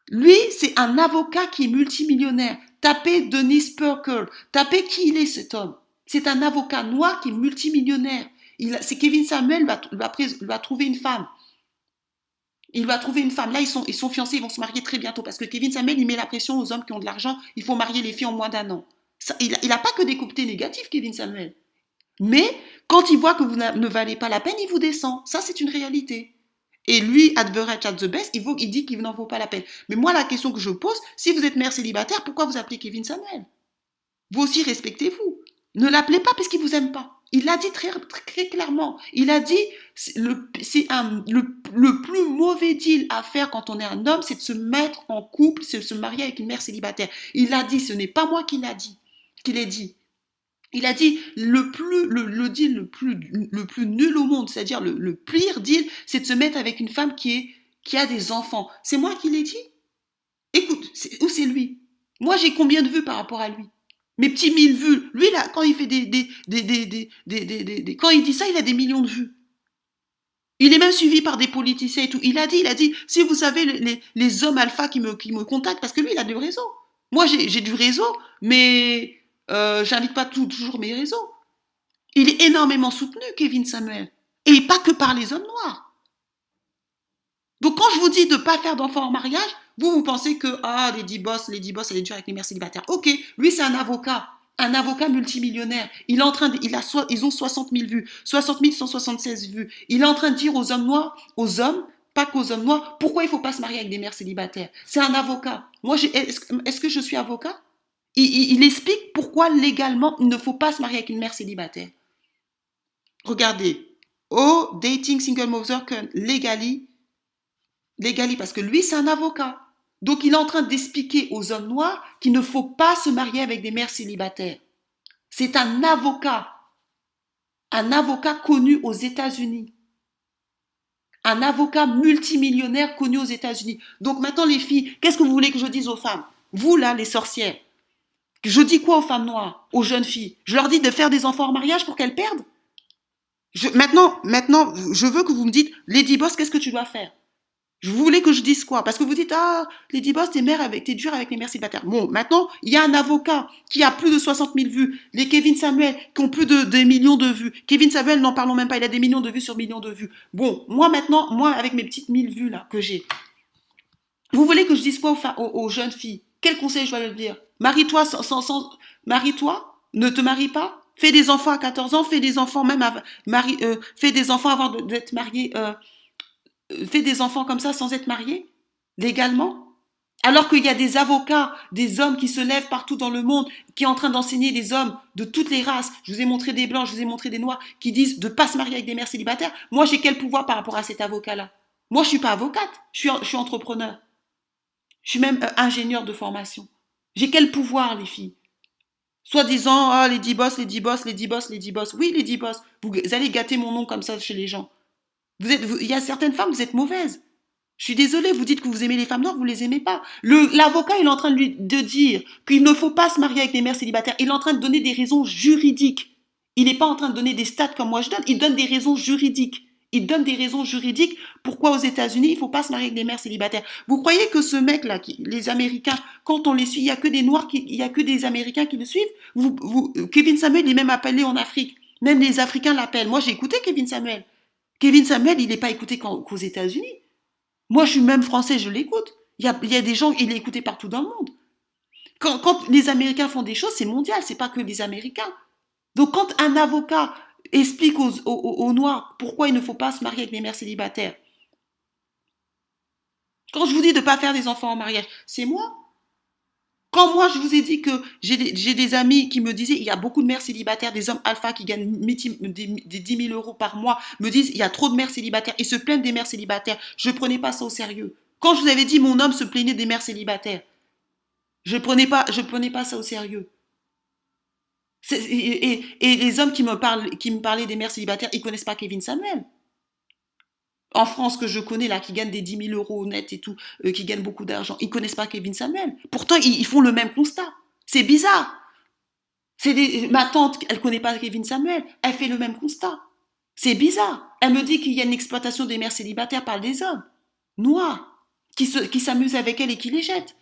Lui, c'est un avocat qui est multimillionnaire. Tapez Denis Perkel. Tapez qui il est cet homme. C'est un avocat noir qui est multimillionnaire. C'est Kevin Samuel va, va, va, trouver une femme. Il va trouver une femme. Là, ils sont, fiancés, ils vont se marier très bientôt. Parce que Kevin Samuel, il met la pression aux hommes qui ont de l'argent. Il faut marier les filles en moins d'un an. Il n'a pas que des côtés négatifs, Kevin Samuel. Mais quand il voit que vous ne valez pas la peine, il vous descend. Ça, c'est une réalité. Et lui, at the best, il, dit qu'il n'en vaut pas la peine. Mais moi, la question que je pose, si vous êtes mère célibataire, pourquoi vous appelez Kevin Samuel? Vous aussi, respectez-vous. Ne l'appelez pas parce qu'il vous aime pas. Il l'a dit très, clairement. Il a dit, le plus mauvais deal à faire quand on est un homme, c'est de se mettre en couple, c'est de se marier avec une mère célibataire. Il l'a dit, ce n'est pas moi qui l'a dit, qui l'ai dit. Il a dit le plus deal le plus nul au monde, c'est-à-dire le, pire deal, c'est de se mettre avec une femme qui a des enfants. C'est moi qui l'ai dit? Écoute, où c'est lui? Moi, j'ai combien de vues par rapport à lui? Mes petits mille vues. Lui là, quand il fait des des des des quand il dit ça, il a des millions de vues. Il est même suivi par des politiciens et tout. Il a dit, il a dit, si vous savez les, les hommes alpha qui me, qui me contactent, parce que lui, il a du réseau. Moi, j'ai du réseau, mais euh, j'invite pas toujours mes réseaux. Il est énormément soutenu, Kevin Samuel. Et pas que par les hommes noirs. Donc quand je vous dis de ne pas faire d'enfants en mariage, vous, vous pensez que, ah, Lady Boss, Lady Boss, elle est dure avec les mères célibataires. Ok, lui, c'est un avocat. Un avocat multimillionnaire. Il est en train de, il a, ils ont 60 000 vues. 60 176 vues. Il est en train de dire aux hommes noirs, aux hommes, pas qu'aux hommes noirs, pourquoi il faut pas se marier avec des mères célibataires? C'est un avocat. Moi, est-ce que je suis avocat? Il, explique pourquoi légalement il ne faut pas se marier avec une mère célibataire. Regardez, oh, dating single mother can legally, legally, parce que lui c'est un avocat. Donc il est en train d'expliquer aux hommes noirs qu'il ne faut pas se marier avec des mères célibataires. C'est un avocat, un avocat connu aux États-Unis. Un avocat multimillionnaire connu aux États-Unis. Donc maintenant les filles, qu'est-ce que vous voulez que je dise aux femmes? Vous là, les sorcières, je dis quoi aux femmes noires, aux jeunes filles? Je leur dis de faire des enfants en mariage pour qu'elles perdent? Maintenant, maintenant, je veux que vous me dites, Lady Boss, qu'est-ce que tu dois faire? Je voulais que je dise quoi? Parce que vous dites, ah, Lady Boss, t'es mère avec, t'es dur avec les mères célibataires. Bon, maintenant, il y a un avocat qui a plus de 60 000 vues. Les Kevin Samuel qui ont plus de des millions de vues. Kevin Samuel, n'en parlons même pas, il a des millions de vues sur millions de vues. Bon, moi maintenant, moi avec mes petites 1000 vues là que j'ai, vous voulez que je dise quoi aux, aux jeunes filles? Quel conseil je dois leur dire? Marie-toi marie-toi, ne te marie pas. Fais des enfants à 14 ans, fais des enfants même euh, avant d'être marié, euh, euh, fais des enfants comme ça sans être marié, légalement. Alors qu'il y a des avocats, des hommes qui se lèvent partout dans le monde, qui sont en train d'enseigner des hommes de toutes les races. Je vous ai montré des blancs, je vous ai montré des noirs, qui disent de pas se marier avec des mères célibataires. Moi, j'ai quel pouvoir par rapport à cet avocat-là? Moi, je suis pas avocate, je suis, je suis entrepreneur. Je suis même ingénieur de formation. J'ai quel pouvoir, les filles? Soit disant, ah, les dix boss, les dix boss, les dix boss, les dix boss. Oui, les dix boss. Vous, allez gâter mon nom comme ça chez les gens. Vous êtes, il y a certaines femmes, vous êtes mauvaises. Je suis désolée, vous dites que vous aimez les femmes noires, vous les aimez pas. L'avocat, il est en train de lui de dire qu'il ne faut pas se marier avec des mères célibataires. Il est en train de donner des raisons juridiques. Il n'est pas en train de donner des stats comme moi je donne. Il donne des raisons juridiques il donne des raisons juridiques pourquoi aux États-Unis il faut pas se marier avec des mères célibataires? Vous croyez que ce mec-là, les Américains, quand on les suit, il y a que des Noirs, qui, il y a que des Américains qui le suivent? Vous, Kevin Samuel est même appelé en Afrique. Même les Africains l'appellent. Moi, j'ai écouté Kevin Samuel. Kevin Samuel, il n'est pas écouté qu'aux États-Unis. Moi, je suis même français, je l'écoute. Il y a, il des gens, il est écouté partout dans le monde. Quand, les Américains font des choses, c'est mondial, c'est pas que les Américains. Donc, quand un avocat explique aux, Noirs pourquoi il ne faut pas se marier avec les mères célibataires. Quand je vous dis de ne pas faire des enfants en mariage, c'est moi. Quand moi je vous ai dit que j'ai des, amis qui me disaient, il y a beaucoup de mères célibataires, des hommes alpha qui gagnent des, 10 000 euros par mois, me disent, il y a trop de mères célibataires, et se plaignent des mères célibataires. Je ne prenais pas ça au sérieux. Quand je vous avais dit, mon homme se plaignait des mères célibataires, je ne prenais, pas, ça au sérieux. Et, les hommes qui me, qui me parlaient des mères célibataires, ils connaissent pas Kevin Samuel. En France, que je connais là, qui gagnent des 10 000 euros net et tout, euh, qui gagnent beaucoup d'argent, ils connaissent pas Kevin Samuel. Pourtant, ils, font le même constat. C'est bizarre. C'est ma tante, elle connaît pas Kevin Samuel, elle fait le même constat. C'est bizarre. Elle me dit qu'il y a une exploitation des mères célibataires par des hommes noirs qui s'amusent avec elle et qui les jettent.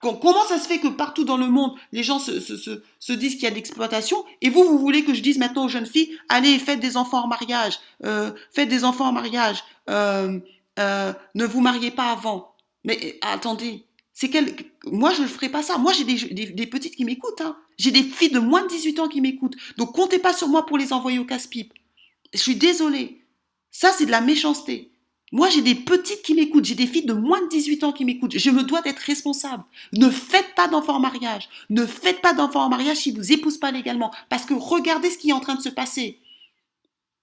Comment ça se fait que partout dans le monde, les gens se, se, se, se disent qu'il y a de l'exploitation et vous, vous voulez que je dise maintenant aux jeunes filles, allez, faites des enfants en mariage, euh, faites des enfants en mariage, euh, euh, ne vous mariez pas avant. Mais attendez, c'est quel... Moi, je ne ferai pas ça. Moi, j'ai des, des, petites qui m'écoutent. Hein. J'ai des filles de moins de 18 ans qui m'écoutent. Donc, comptez pas sur moi pour les envoyer au casse-pipe. Je suis désolée. Ça, c'est de la méchanceté. Moi, j'ai des petites qui m'écoutent, j'ai des filles de moins de 18 ans qui m'écoutent. Je me dois d'être responsable. Ne faites pas d'enfants en mariage. Ne faites pas d'enfants en mariage si vous épousez pas légalement. Parce que regardez ce qui est en train de se passer.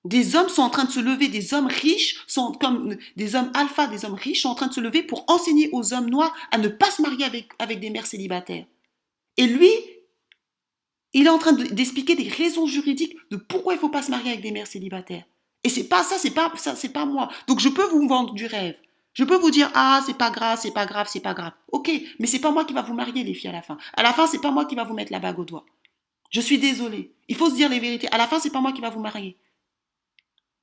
Des hommes sont en train de se lever, des hommes riches sont comme des hommes alpha, des hommes riches sont en train de se lever pour enseigner aux hommes noirs à ne pas se marier avec, avec des mères célibataires. Et lui, il est en train d'expliquer des raisons juridiques de pourquoi il ne faut pas se marier avec des mères célibataires. Et c'est pas ça, c'est pas ça, c'est pas moi. Donc je peux vous vendre du rêve. Je peux vous dire ah c'est pas grave, c'est pas grave, c'est pas grave. Ok, mais c'est pas moi qui va vous marier les filles à la fin. À la fin c'est pas moi qui va vous mettre la bague au doigt. Je suis désolée. Il faut se dire les vérités. À la fin c'est pas moi qui va vous marier.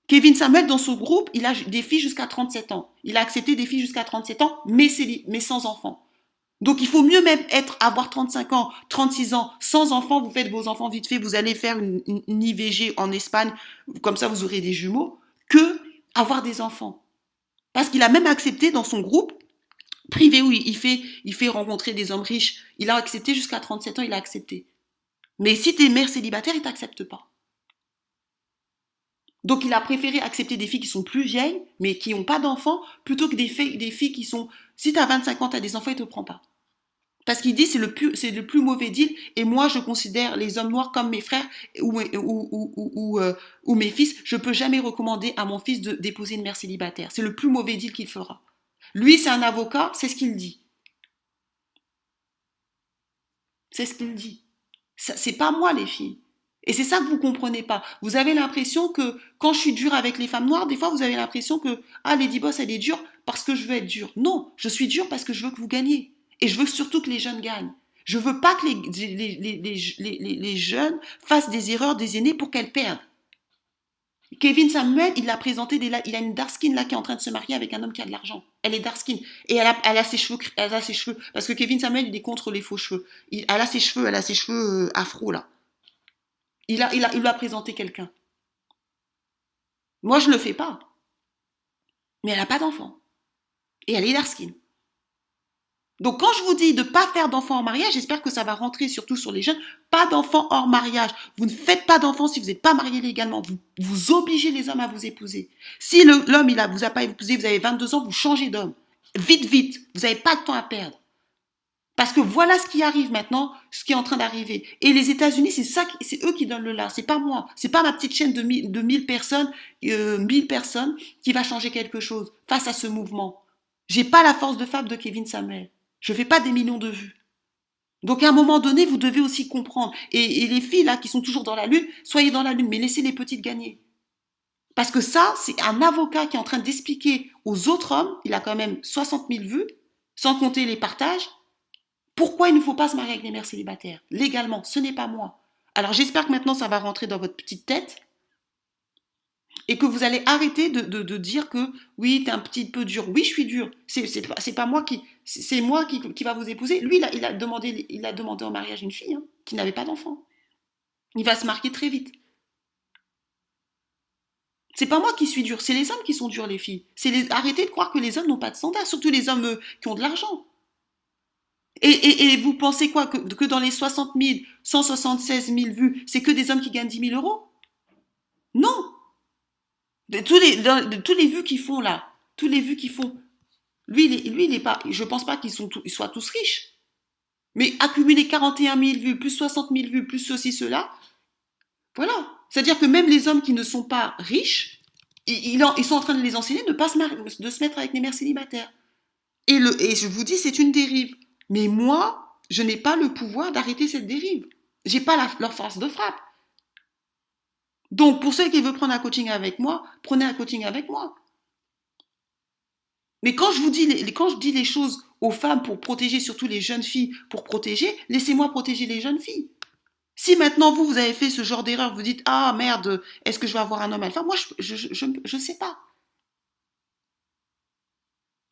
Kevin Samuel dans son groupe, il a des filles jusqu'à 37 ans. Il a accepté des filles jusqu'à 37 ans, mais, mais sans enfants. Donc il faut mieux même être, avoir 35 ans, 36 ans, sans enfants, vous faites vos enfants vite fait, vous allez faire une, IVG en Espagne, comme ça vous aurez des jumeaux, que avoir des enfants. Parce qu'il a même accepté dans son groupe privé où il fait, rencontrer des hommes riches, il a accepté jusqu'à 37 ans, il a accepté. Mais si tu es mère célibataire, il t'accepte pas. Donc il a préféré accepter des filles qui sont plus vieilles, mais qui n'ont pas d'enfants, plutôt que des filles, des filles qui sont... Si tu as 25 ans, tu as des enfants, il ne te prend pas. Parce qu'il dit c'est le plus c'est le plus mauvais deal et moi je considère les hommes noirs comme mes frères ou ou, ou, euh, ou, mes fils. Je peux jamais recommander à mon fils de déposer une mère célibataire. C'est le plus mauvais deal qu'il fera. Lui c'est un avocat, c'est ce qu'il dit. C'est ce qu'il dit. C'est pas moi les filles. Et c'est ça que vous comprenez pas. Vous avez l'impression que quand je suis dure avec les femmes noires, des fois vous avez l'impression que ah Lady Boss elle est dure parce que je veux être dure. Non, je suis dure parce que je veux que vous gagniez. Et je veux surtout que les jeunes gagnent. Je veux pas que les, jeunes fassent des erreurs des aînés pour qu'elles perdent. Kevin Samuel, il l'a présenté, il a une dark skin là qui est en train de se marier avec un homme qui a de l'argent. Elle est dark skin. Et elle a, a ses cheveux, elle a ses cheveux. Parce que Kevin Samuel, il est contre les faux cheveux. elle a ses cheveux, elle a ses cheveux euh, afro là. Il a, il a, lui a présenté quelqu'un. Moi, je ne le fais pas. Mais elle n'a pas d'enfant. Et elle est dark skin. Donc quand je vous dis de ne pas faire d'enfants en mariage, j'espère que ça va rentrer surtout sur les jeunes. Pas d'enfants hors mariage. Vous ne faites pas d'enfants si vous n'êtes pas marié légalement. Vous, obligez les hommes à vous épouser. Si l'homme, il a, vous a pas épousé, vous avez 22 ans, vous changez d'homme. Vite, vite. Vous n'avez pas de temps à perdre. Parce que voilà ce qui arrive maintenant, ce qui est en train d'arriver. Et les États-Unis, c'est ça, eux qui donnent le là. C'est pas moi. C'est pas ma petite chaîne de 1000, de personnes, euh, personnes qui va changer quelque chose face à ce mouvement. J'ai pas la force de fable de Kevin Samuel. Je ne fais pas des millions de vues. Donc à un moment donné, vous devez aussi comprendre. Et, les filles là qui sont toujours dans la lune, soyez dans la lune, mais laissez les petites gagner. Parce que ça, c'est un avocat qui est en train d'expliquer aux autres hommes, il a quand même 60 000 vues, sans compter les partages, pourquoi il ne faut pas se marier avec des mères célibataires. Légalement, ce n'est pas moi. Alors j'espère que maintenant ça va rentrer dans votre petite tête et que vous allez arrêter de, dire que oui, tu es un petit peu dur. Oui, je suis dur. C'est, pas, moi qui, c'est moi qui, va vous épouser. Lui, il a, il a, demandé, il a demandé en mariage une fille hein, qui n'avait pas d'enfant. Il va se marier très vite. C'est pas moi qui suis dur, c'est les hommes qui sont durs, les filles. C'est. Arrêtez de croire que les hommes n'ont pas de standard, surtout les hommes euh, qui ont de l'argent. Et, vous pensez quoi que, que dans les 60 000, 176 000 vues, c'est que des hommes qui gagnent 10 000 euros? Non de tous les, tous les vues qu'ils font là, tous les vues qu'ils font, lui, il est, lui, il pas, je pense pas qu'ils soient tous riches. Mais accumuler 41 000 vues, plus 60 000 vues, plus ceci, cela, voilà. C'est-à-dire que même les hommes qui ne sont pas riches, ils, sont en train de les enseigner de ne pas se, de se mettre avec les mères célibataires. Et, le, et je vous dis, c'est une dérive. Mais moi, je n'ai pas le pouvoir d'arrêter cette dérive. J'ai pas leur force de frappe. Donc, pour ceux qui veulent prendre un coaching avec moi, prenez un coaching avec moi. Mais quand je vous dis les, quand je dis les choses aux femmes pour protéger, surtout les jeunes filles, pour protéger, laissez-moi protéger les jeunes filles. Si maintenant vous, vous avez fait ce genre d'erreur, vous dites Ah merde, est-ce que je vais avoir un homme alpha Moi, je ne sais pas.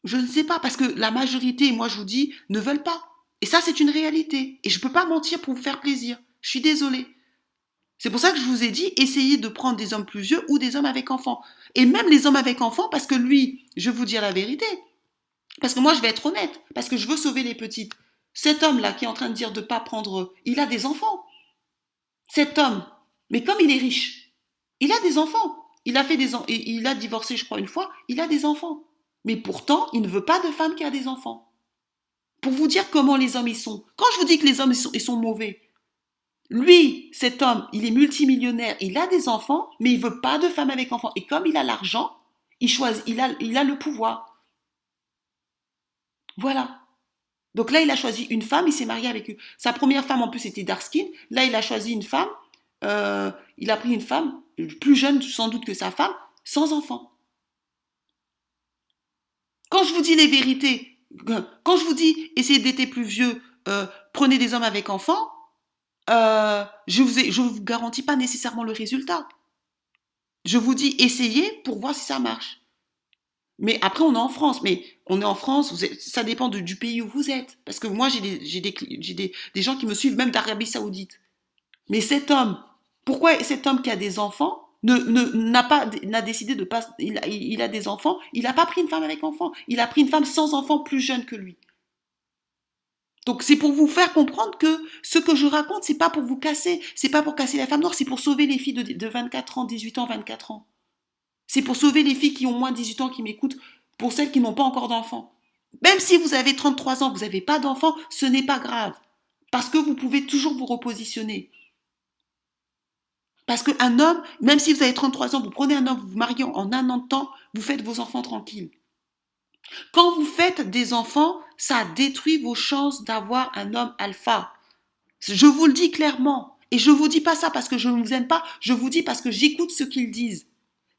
Je ne sais pas, parce que la majorité, moi je vous dis, ne veulent pas. Et ça, c'est une réalité. Et je ne peux pas mentir pour vous faire plaisir. Je suis désolée. C'est pour ça que je vous ai dit, essayez de prendre des hommes plus vieux ou des hommes avec enfants. Et même les hommes avec enfants, parce que lui, je vais vous dire la vérité. Parce que moi, je vais être honnête, parce que je veux sauver les petites. Cet homme-là qui est en train de dire de ne pas prendre, il a des enfants. Cet homme, mais comme il est riche, il a des enfants. Il a fait des il a divorcé, je crois, une fois. Il a des enfants. Mais pourtant, il ne veut pas de femme qui a des enfants. Pour vous dire comment les hommes y sont. Quand je vous dis que les hommes ils sont, mauvais, lui, cet homme, il est multimillionnaire, il a des enfants, mais il veut pas de femme avec enfants. Et comme il a l'argent, il choisit, il a, le pouvoir. Voilà. Donc là, il a choisi une femme, il s'est marié avec eux. Sa première femme, en plus, était Darskin. Là, il a choisi une femme. Euh, il a pris une femme, plus jeune sans doute que sa femme, sans enfant. Quand je vous dis les vérités, quand je vous dis essayez d'être plus vieux, euh, prenez des hommes avec enfants, euh, je vous je vous garantis pas nécessairement le résultat. Je vous dis essayez pour voir si ça marche. Mais après, on est en France. Mais on est en France, ça dépend du pays où vous êtes. Parce que moi, j'ai des, gens qui me suivent, même d'Arabie Saoudite. Mais cet homme, pourquoi cet homme qui a des enfants n'a ne, pas décidé de pas il a, il a des enfants il n'a pas pris une femme avec enfants il a pris une femme sans enfants plus jeune que lui donc c'est pour vous faire comprendre que ce que je raconte c'est pas pour vous casser c'est pas pour casser la femme noire c'est pour sauver les filles de, de 24 ans 18 ans 24 ans. C'est pour sauver les filles qui ont moins de 18 ans qui m'écoutent pour celles qui n'ont pas encore d'enfants. Même si vous avez 33 ans vous n'avez pas d'enfants ce n'est pas grave. Parce que vous pouvez toujours vous repositionner. Parce qu'un homme, même si vous avez 33 ans, vous prenez un homme, vous vous mariez en un an de temps, vous faites vos enfants tranquilles. Quand vous faites des enfants, ça détruit vos chances d'avoir un homme alpha. Je vous le dis clairement. Et je ne vous dis pas ça parce que je ne vous aime pas, je vous dis parce que j'écoute ce qu'ils disent.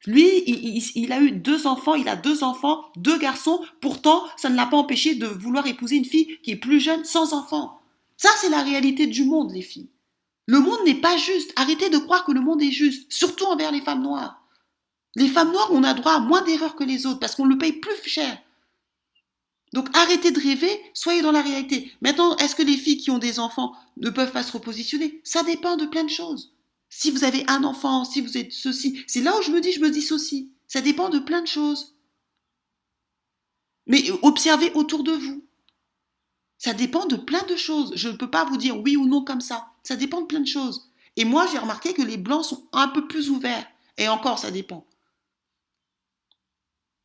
Lui, il, a eu deux enfants, il a deux enfants, deux garçons, pourtant, ça ne l'a pas empêché de vouloir épouser une fille qui est plus jeune, sans enfants. Ça, c'est la réalité du monde, les filles. Le monde n'est pas juste. Arrêtez de croire que le monde est juste, surtout envers les femmes noires. Les femmes noires, on a droit à moins d'erreurs que les autres parce qu'on le paye plus cher. Donc arrêtez de rêver, soyez dans la réalité. Maintenant, est-ce que les filles qui ont des enfants ne peuvent pas se repositionner? Ça dépend de plein de choses. Si vous avez un enfant, si vous êtes ceci, c'est là où je me dis, je me dis ceci. Ça dépend de plein de choses. Mais observez autour de vous. Ça dépend de plein de choses. Je ne peux pas vous dire oui ou non comme ça. Ça dépend de plein de choses. Et moi, j'ai remarqué que les blancs sont un peu plus ouverts. Et encore, ça dépend.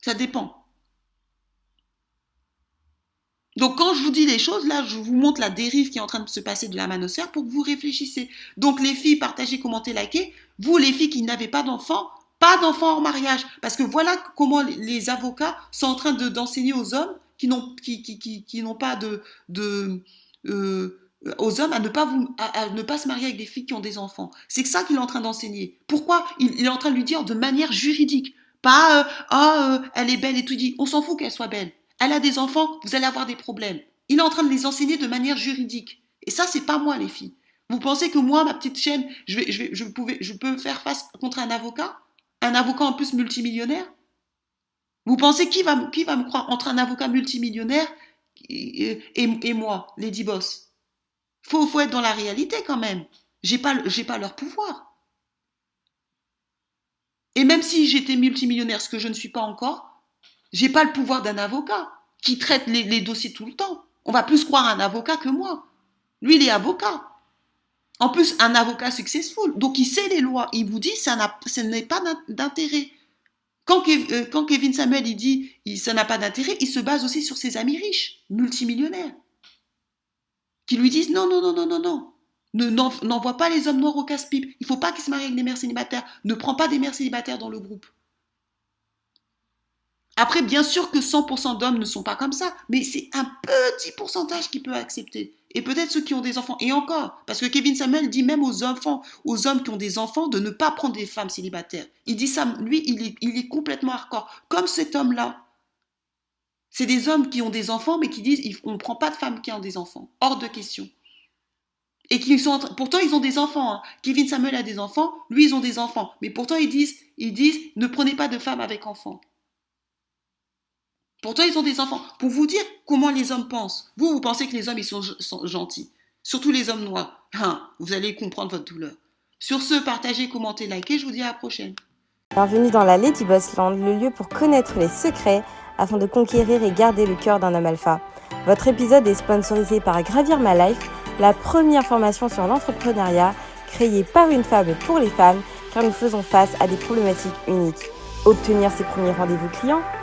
Ça dépend. Donc quand je vous dis les choses, là, je vous montre la dérive qui est en train de se passer de la manosphère pour que vous réfléchissez. Donc les filles, partagez, commentez, likez. Vous, les filles qui n'avez pas d'enfants, pas d'enfants en mariage. Parce que voilà comment les avocats sont en train d'enseigner aux hommes qui n'ont pas de, euh, aux hommes à ne pas vous, ne pas se marier avec des filles qui ont des enfants. C'est ça qu'il est en train d'enseigner. Pourquoi il, est en train de lui dire de manière juridique, pas euh, elle est belle et tout dit. On s'en fout qu'elle soit belle. Elle a des enfants, vous allez avoir des problèmes. Il est en train de les enseigner de manière juridique. Et ça c'est pas moi les filles. Vous pensez que moi ma petite chaîne, je peux faire face contre un avocat, un avocat en plus multimillionnaire? Vous pensez qui va, me croire entre un avocat multimillionnaire et, et, moi, Lady Boss? Faut, faut être dans la réalité quand même. J'ai pas, j'ai pas leur pouvoir. Et même si j'étais multimillionnaire, ce que je ne suis pas encore, j'ai pas le pouvoir d'un avocat qui traite les, dossiers tout le temps. On va plus croire un avocat que moi. Lui, il est avocat. En plus, un avocat successful. Donc, il sait les lois. Il vous dit, ça, ça n'est pas d'intérêt. Euh, quand, Kevin Samuel il dit ça n'a pas d'intérêt, il se base aussi sur ses amis riches, multimillionnaires, qui lui disent non, non, non, non, non, non. N'envoie pas les hommes noirs au casse-pipe. Il faut pas qu'ils se marient avec des mères célibataires. Ne prends pas des mères célibataires dans le groupe. Après, bien sûr que 100% d'hommes ne sont pas comme ça, mais c'est un petit pourcentage qui peut accepter. Et peut-être ceux qui ont des enfants. Et encore, parce que Kevin Samuel dit même aux enfants, aux hommes qui ont des enfants, de ne pas prendre des femmes célibataires. Il dit ça, lui, il est, complètement hardcore. Comme cet homme-là. C'est des hommes qui ont des enfants, mais qui disent on ne prend pas de femmes qui ont des enfants. Hors de question. Et qui sont pourtant ils ont des enfants. Hein. Kevin Samuel a des enfants, lui ils ont des enfants. Mais pourtant ils disent, ils disent ne prenez pas de femmes avec enfants. Pourtant, ils ont des enfants. Pour vous dire comment les hommes pensent. Vous, vous pensez que les hommes, ils sont, gentils. Surtout les hommes noirs. Hein, vous allez comprendre votre douleur. Sur ce, partagez, commentez, likez. Je vous dis à la prochaine. Bienvenue dans la Lady Boss Land, le lieu pour connaître les secrets afin de conquérir et garder le cœur d'un homme alpha. Votre épisode est sponsorisé par Gravir My Life, la première formation sur l'entrepreneuriat créée par une femme pour les femmes, car nous faisons face à des problématiques uniques. Obtenir ses premiers rendez-vous clients,